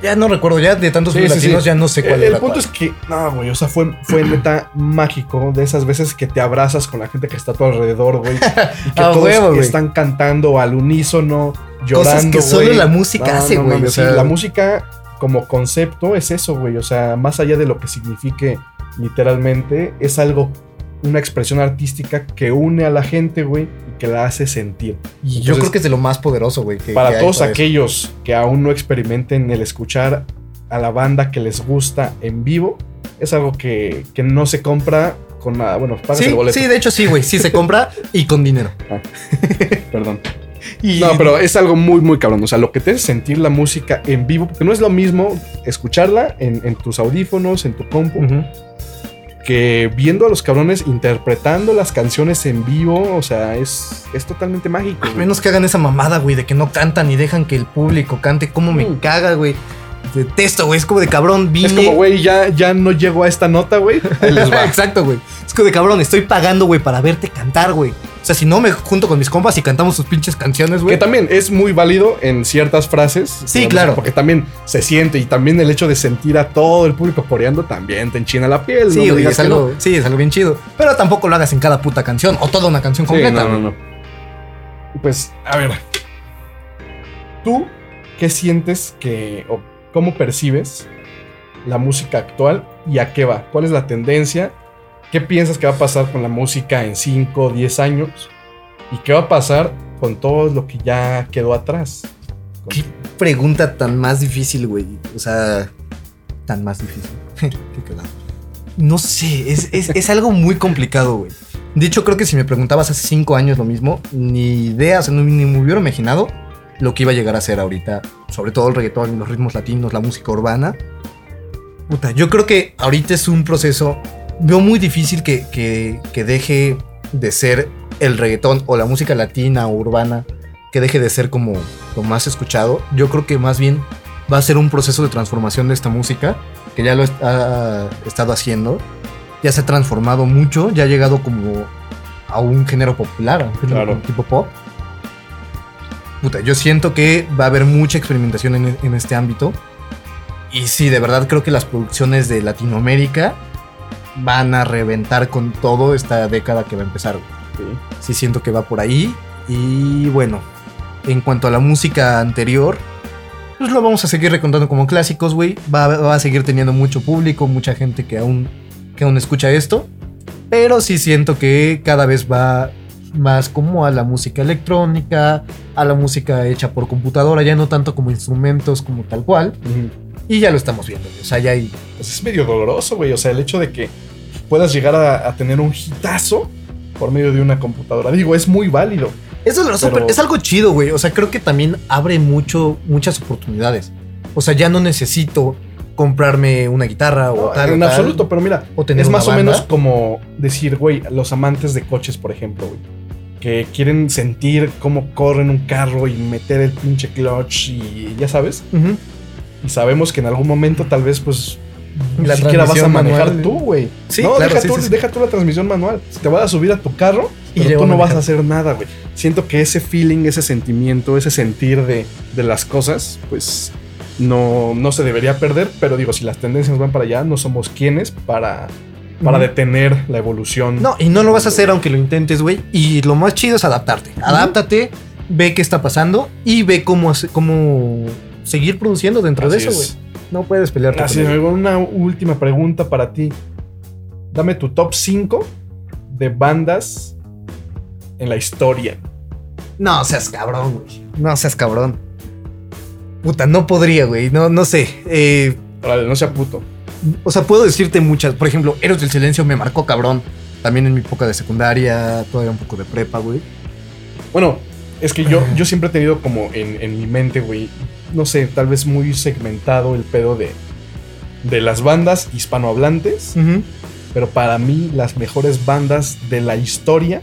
Ya no recuerdo, ya de tantos Vive Latinos ya no sé cuál el, era. El punto es que, no, güey, o sea, fue, fue neta mágico de esas veces que te abrazas con la gente que está a tu alrededor, güey. Y que todos están cantando al unísono, llorando. Cosas que solo la música hace, güey. o sea, la música como concepto es eso, güey. O sea, más allá de lo que signifique literalmente, es algo una expresión artística que une a la gente, güey, y que la hace sentir. Y yo creo que es de lo más poderoso, güey. Para todos aquellos que aún no experimenten el escuchar a la banda que les gusta en vivo, es algo que, no se compra con nada. Bueno, pagas sí, el boleto. Sí, de hecho sí, güey. Sí se compra y con dinero. Ah, perdón. No, pero es algo muy, muy cabrón. O sea, lo que te hace sentir la música en vivo, porque no es lo mismo escucharla en, tus audífonos, en tu compu, que viendo a los cabrones interpretando las canciones en vivo. O sea, es, es totalmente mágico. menos que hagan esa mamada, güey, de que no cantan y dejan que el público cante. ¿Cómo me mm. caga, güey? Detesto, güey. Es como de cabrón, vine. Es como, güey, ya, ya no llego a esta nota, güey. Exacto, güey. Es como de cabrón, estoy pagando, güey, para verte cantar, güey. O sea, si no me junto con mis compas y cantamos sus pinches canciones, güey. Que también es muy válido en ciertas frases. Sí, claro. porque también se siente y también el hecho de sentir a todo el público coreando también te enchina la piel. Sí, güey, es algo, sí, es algo bien chido. Pero tampoco lo hagas en cada puta canción o toda una canción completa. no, no, no. Pues, a ver. ¿Tú qué sientes que, o cómo percibes la música actual y a qué va? ¿Cuál es la tendencia? ¿Qué piensas que va a pasar con la música en 5 o 10 años? ¿Y qué va a pasar con todo lo que ya quedó atrás? Qué pregunta tan más difícil, güey. O sea, tan más difícil. no sé, es, algo muy complicado, güey. De hecho, creo que si me preguntabas hace 5 años lo mismo, ni idea, o sea, ni me hubiera imaginado lo que iba a llegar a ser ahorita, sobre todo el reggaetón, los ritmos latinos, la música urbana. Puta, yo creo que ahorita es un proceso veo muy difícil que, deje de ser el reggaetón o la música latina o urbana, que deje de ser como lo más escuchado. Yo creo que más bien va a ser un proceso de transformación de esta música, que ya lo ha estado haciendo. Ya se ha transformado mucho, ya ha llegado como a un género popular, un género tipo pop. Puta, yo siento que va a haber mucha experimentación en, en este ámbito. Y sí, de verdad creo que las producciones de Latinoamérica van a reventar con todo esta década que va a empezar. Sí. siento que va por ahí. Y bueno, en cuanto a la música anterior, pues lo vamos a seguir recontando como clásicos, güey. Va, a seguir teniendo mucho público, mucha gente que aún, que aún escucha esto. Pero sí siento que cada vez va más como a la música electrónica, a la música hecha por computadora, ya no tanto como instrumentos como tal cual. Y ya lo estamos viendo, o sea, ya hay... Pues es medio doloroso, güey, o sea, el hecho de que puedas llegar a, tener un hitazo por medio de una computadora. Digo, es muy válido. Es doloroso, pero... es algo chido, güey. O sea, creo que también abre mucho, muchas oportunidades. O sea, ya no necesito comprarme una guitarra o tal. En absoluto, pero mira, es más o menos como decir, güey, los amantes de coches, por ejemplo, güey, que quieren sentir cómo corren un carro y meter el pinche clutch y ya sabes y sabemos que en algún momento tal vez pues ni siquiera vas a manejar tú, güey. Sí, no, deja, tú, deja, tú, la transmisión manual. Te vas a subir a tu carro y tú no vas a hacer nada, güey. Siento que ese feeling, ese sentimiento, ese sentir de, de las cosas, pues no, no se debería perder. Pero digo, si las tendencias van para allá, no somos quienes para, para detener la evolución. No, y no lo vas a hacer aunque lo intentes, güey. Y lo más chido es adaptarte. Adáptate, ve qué está pasando y ve cómo, cómo seguir produciendo dentro de eso, güey. No puedes pelearte. Así con una última pregunta para ti. Dame tu top 5 de bandas en la historia. No seas cabrón, güey. No seas cabrón. Puta, no podría, güey. No, no sé. Eh, no sea puto. O sea, puedo decirte muchas. Por ejemplo, Eros del Silencio me marcó cabrón. También en mi época de secundaria, todavía un poco de prepa, güey. Bueno, es que yo, yo siempre he tenido como en, en mi mente, güey, no sé, tal vez muy segmentado el pedo de, de las bandas hispanohablantes. Pero para mí, las mejores bandas de la historia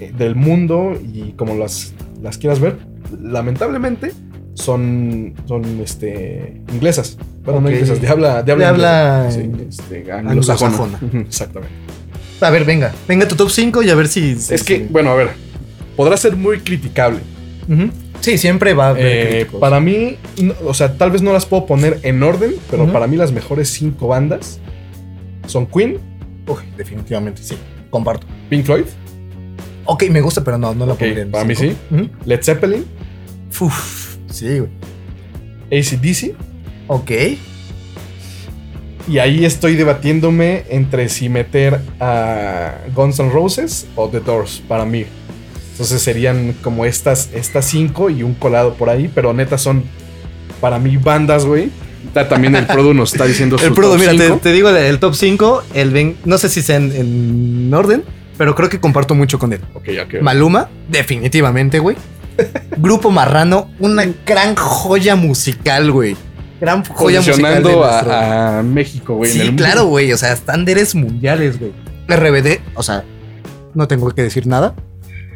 eh, del mundo y como las, las quieras ver, lamentablemente son, son este, inglesas. Bueno, no inglesas, de habla, de habla, sí, este, anglosajona. Exactamente. A ver, venga, venga tu top 5 y a ver si. Es que, bueno, a ver, podrá ser muy criticable. Sí, siempre va a haber eh, Para mí, o sea, tal vez no las puedo poner en orden, pero para mí las mejores cinco bandas son Queen. Uy, definitivamente sí. Comparto. Pink Floyd. Ok, me gusta, pero no, no la pondría Para mí sí. Led Zeppelin. Uf, sí, güey. ACDC. Ok. Y ahí estoy debatiéndome entre si meter a Guns N' Roses o The Doors para mí. Entonces serían como estas, estas cinco y un colado por ahí, pero neta son para mí bandas, güey. También el Produ nos está diciendo El Produ, mira, te, digo el top 5, el ben, no sé si sea en, orden, pero creo que comparto mucho con él. Okay, okay. Maluma, definitivamente, güey. Grupo Marrano, una gran joya musical, güey. Gran joya musical. a, a, México, güey. Sí, claro, güey. O sea, estándares mundiales, güey. RBD, o sea, no tengo que decir nada.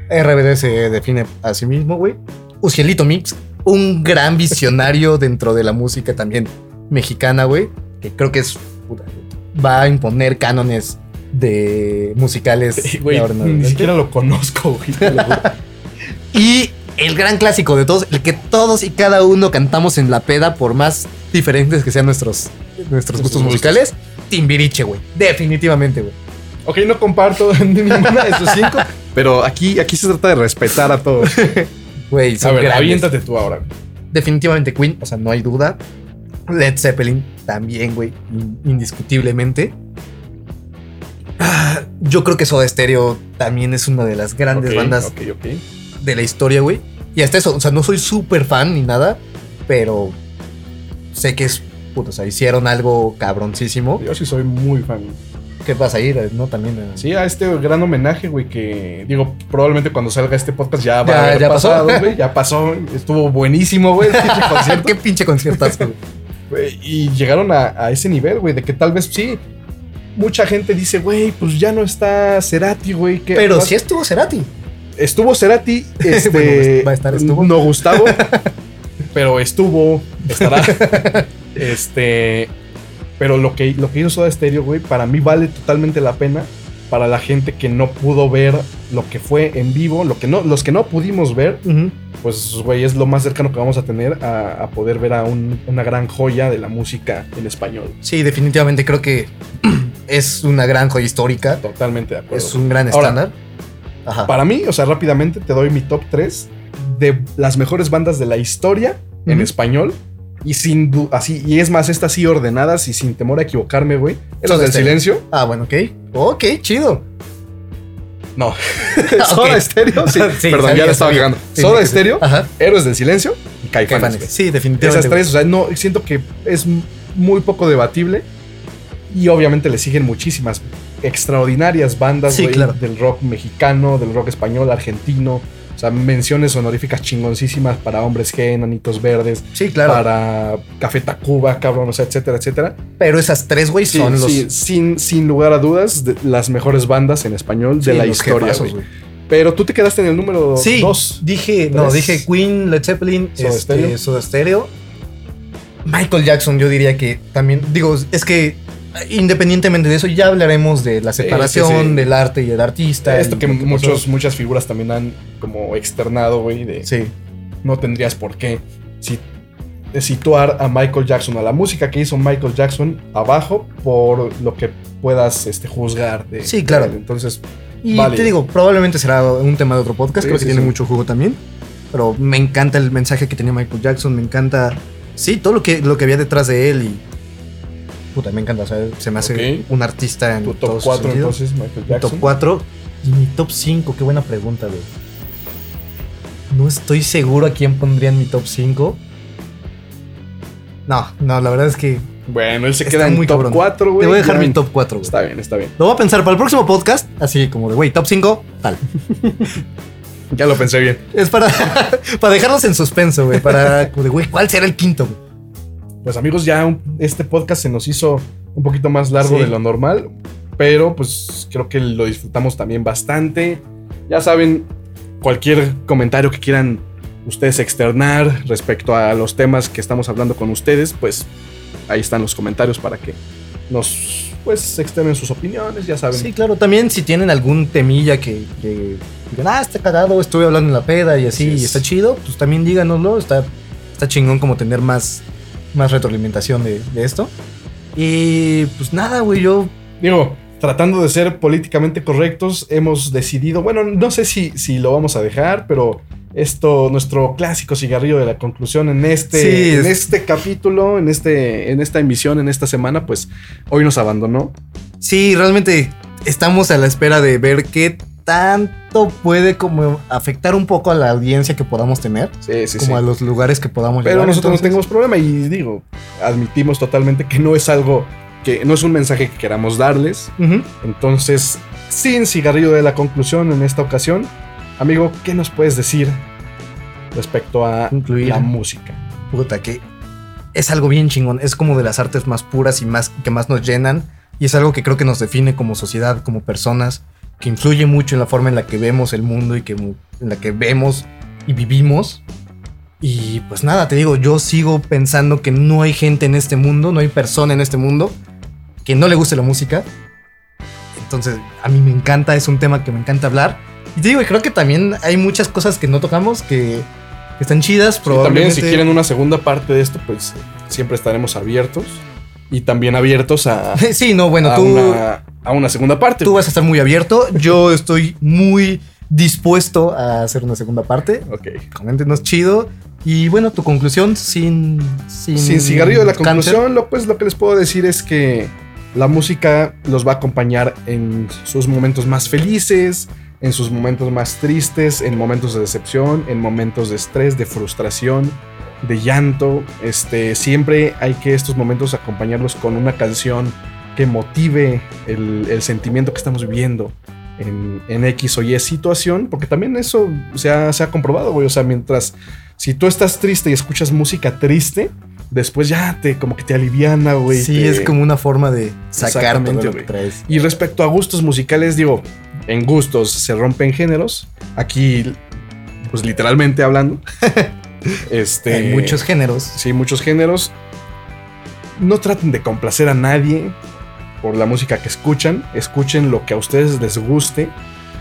RBD se define a sí mismo, güey. Ucielito Mix, un gran visionario dentro de la música también mexicana, güey. Que creo que es. Va a imponer cánones de musicales. güey, ni siquiera lo conozco, güey. y el gran clásico de todos, el que todos y cada uno cantamos en la peda, por más diferentes que sean nuestros, nuestros gustos musicales. Timbiriche, güey. Definitivamente, güey. Ok, no comparto ninguna de sus cinco, pero aquí, aquí se trata de respetar a todos. Güey, a ver, aviéntate tú ahora. Definitivamente Queen, o sea, no hay duda. Led Zeppelin también, güey, indiscutiblemente. Ah, yo creo que Soda Stereo también es una de las grandes bandas de la historia, güey. Y hasta eso, o sea, no soy súper fan ni nada, pero sé que es, puto, o sea, hicieron algo cabroncísimo. Yo sí soy muy fan que vas a ir, ¿no? También. Sí, a este gran homenaje, güey, que digo, probablemente cuando salga este podcast ya va a haber pasado, güey. Ya pasó, estuvo buenísimo, güey, Qué pinche conciertazo, güey. Y llegaron a, ese nivel, güey, de que tal vez sí. Mucha gente dice, güey, pues ya no está Cerati, güey. Pero sí estuvo Cerati. Estuvo Cerati, este. va a estar estuvo. No Gustavo. Pero estuvo, estará. este. Pero lo que, lo que hizo Soda Stereo, güey, para mí vale totalmente la pena. Para la gente que no pudo ver lo que fue en vivo, lo que no, los que no pudimos ver, pues, güey, es lo más cercano que vamos a tener a, poder ver a una gran joya de la música en español. Sí, definitivamente creo que es una gran joya histórica. Totalmente de acuerdo. Es un gran estándar. Para mí, o sea, rápidamente te doy mi top 3 de las mejores bandas de la historia en español y sin así, y es más, estas así ordenadas y sin temor a equivocarme, güey. Héroes del silencio. Ah, bueno, ok. Ok, chido. No. Soda Estéreo. Sí, perdón, ya le estaba llegando. Soda Estéreo, Héroes del Silencio y Caifanes. Sí, definitivamente. Esas tres, o sea, no, siento que es muy poco debatible. Y obviamente le siguen muchísimas extraordinarias bandas del rock mexicano, del rock español, argentino, o sea, menciones honoríficas chingoncísimas para Hombres G, Enanitos Verdes. Sí, claro. Para Café Tacuba, cabrón, o sea, etcétera, etcétera. Pero esas tres, güey, son los. sin, sin lugar a dudas, las mejores bandas en español de la historia, güey. Pero tú te quedaste en el número 2. Sí, dije, no, dije Queen, Led Zeppelin, Soda, este, Soda Stereo. Michael Jackson, yo diría que también, digo, es que independientemente de eso, ya hablaremos de la separación del arte y el artista. Esto que muchos, muchas figuras también han como externado, güey, de sí. no tendrías por qué si, situar a Michael Jackson, a la música que hizo Michael Jackson abajo por lo que puedas este, juzgar. De, sí, claro. entonces, y te digo, probablemente será un tema de otro podcast, creo que tiene mucho jugo también. Pero me encanta el mensaje que tenía Michael Jackson, me encanta, sí, todo lo que, lo que había detrás de él y puta, me encanta. O sea, se me hace un artista en tu top 4 entonces, Michael Jackson. top 4 y mi top 5, qué buena pregunta, güey. No estoy seguro a quién pondría en mi top 5. No, no, la verdad es que. Bueno, él se queda en muy top 4, güey. Te voy a dejar mi top 4, güey. Está bien, está bien. Lo voy a pensar para el próximo podcast, así como de, güey, top 5, tal. ya lo pensé bien. Es para, para dejarlos en suspenso, güey. Para, como de, güey, ¿cuál será el quinto, güey? Pues amigos, ya este podcast se nos hizo un poquito más largo de lo normal, pero pues creo que lo disfrutamos también bastante. Ya saben, cualquier comentario que quieran ustedes externar respecto a los temas que estamos hablando con ustedes, pues ahí están los comentarios para que nos pues externen sus opiniones, ya saben. Sí, claro, también si tienen algún temilla que, digan, ah, está cagado, estuve hablando en la peda y así, y está chido, pues también díganoslo, está, está chingón como tener más más retroalimentación de, esto. Y pues nada, güey, yo... Digo, tratando de ser políticamente correctos, hemos decidido, bueno, no sé si, si lo vamos a dejar, pero esto, nuestro clásico cigarrillo de la conclusión en este, en este capítulo, en, este, en esta emisión, en esta semana, pues hoy nos abandonó. Sí, realmente estamos a la espera de ver qué tanto puede como afectar un poco a la audiencia que podamos tener. Sí, sí, como a los lugares que podamos Pero nosotros no tenemos problema y digo, admitimos totalmente que no es algo que no es un mensaje que queramos darles. Entonces, sin cigarrillo de la conclusión en esta ocasión, amigo, ¿qué nos puedes decir respecto a la música? Puta, que es algo bien chingón. Es como de las artes más puras y más que más nos llenan. Y es algo que creo que nos define como sociedad, como personas, que influye mucho en la forma en la que vemos el mundo y que en la que vemos y vivimos. Y pues nada, te digo, yo sigo pensando que no hay gente en este mundo, no hay persona en este mundo que no le guste la música. Entonces, a mí me encanta, es un tema que me encanta hablar. Y te digo, creo que también hay muchas cosas que no tocamos que, están chidas. probablemente. también si quieren una segunda parte de esto, pues siempre estaremos abiertos. Y también abiertos a... sí, no, bueno, tú... Una, a una segunda parte. Tú vas a estar muy abierto. Yo estoy muy dispuesto a hacer una segunda parte. Ok. Coméntenos chido. Y bueno, tu conclusión sin... Sin, sin cigarrillo de la conclusión, lo, pues lo que les puedo decir es que la música los va a acompañar en sus momentos más felices, en sus momentos más tristes, en momentos de decepción, en momentos de estrés, de frustración, de llanto. Este, siempre hay que estos momentos acompañarlos con una canción que motive el, sentimiento que estamos viviendo en, X o Y situación, porque también eso se ha, se ha comprobado, güey. O sea, mientras, si tú estás triste y escuchas música triste, después ya te como que te aliviana, güey. Sí, es como una forma de sacar todo lo que traes. Y respecto a gustos musicales, digo, en gustos se rompen géneros. Aquí, pues literalmente hablando. este, en muchos géneros. Sí, muchos géneros. No traten de complacer a nadie por la música que escuchan. Escuchen lo que a ustedes les guste,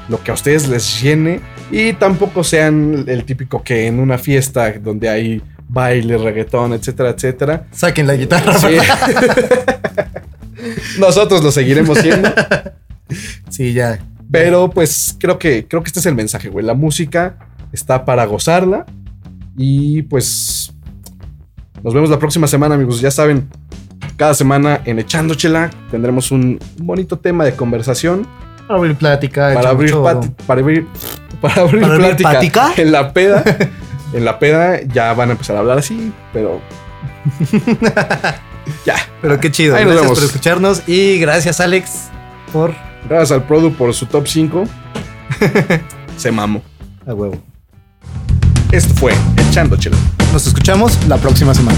lo que a ustedes les llene. Y tampoco sean el típico que en una fiesta donde hay baile, reggaetón, etcétera, etcétera. Saquen la guitarra. Sí. Nosotros lo seguiremos siendo. Sí, ya. Pero pues creo que creo que este es el mensaje, güey. La música está para gozarla y pues nos vemos la próxima semana, amigos. Ya saben, cada semana en Echándochela tendremos un bonito tema de conversación. Para abrir plática. Para abrir, para abrir, para abrir, plática, en la peda. en la peda ya van a empezar a hablar así, pero. ya. Pero qué chido. gracias por escucharnos y gracias, Alex, por. Gracias al Produ por su top 5. Se mamo. A huevo. Esto fue Echando Chelo. Nos escuchamos la próxima semana.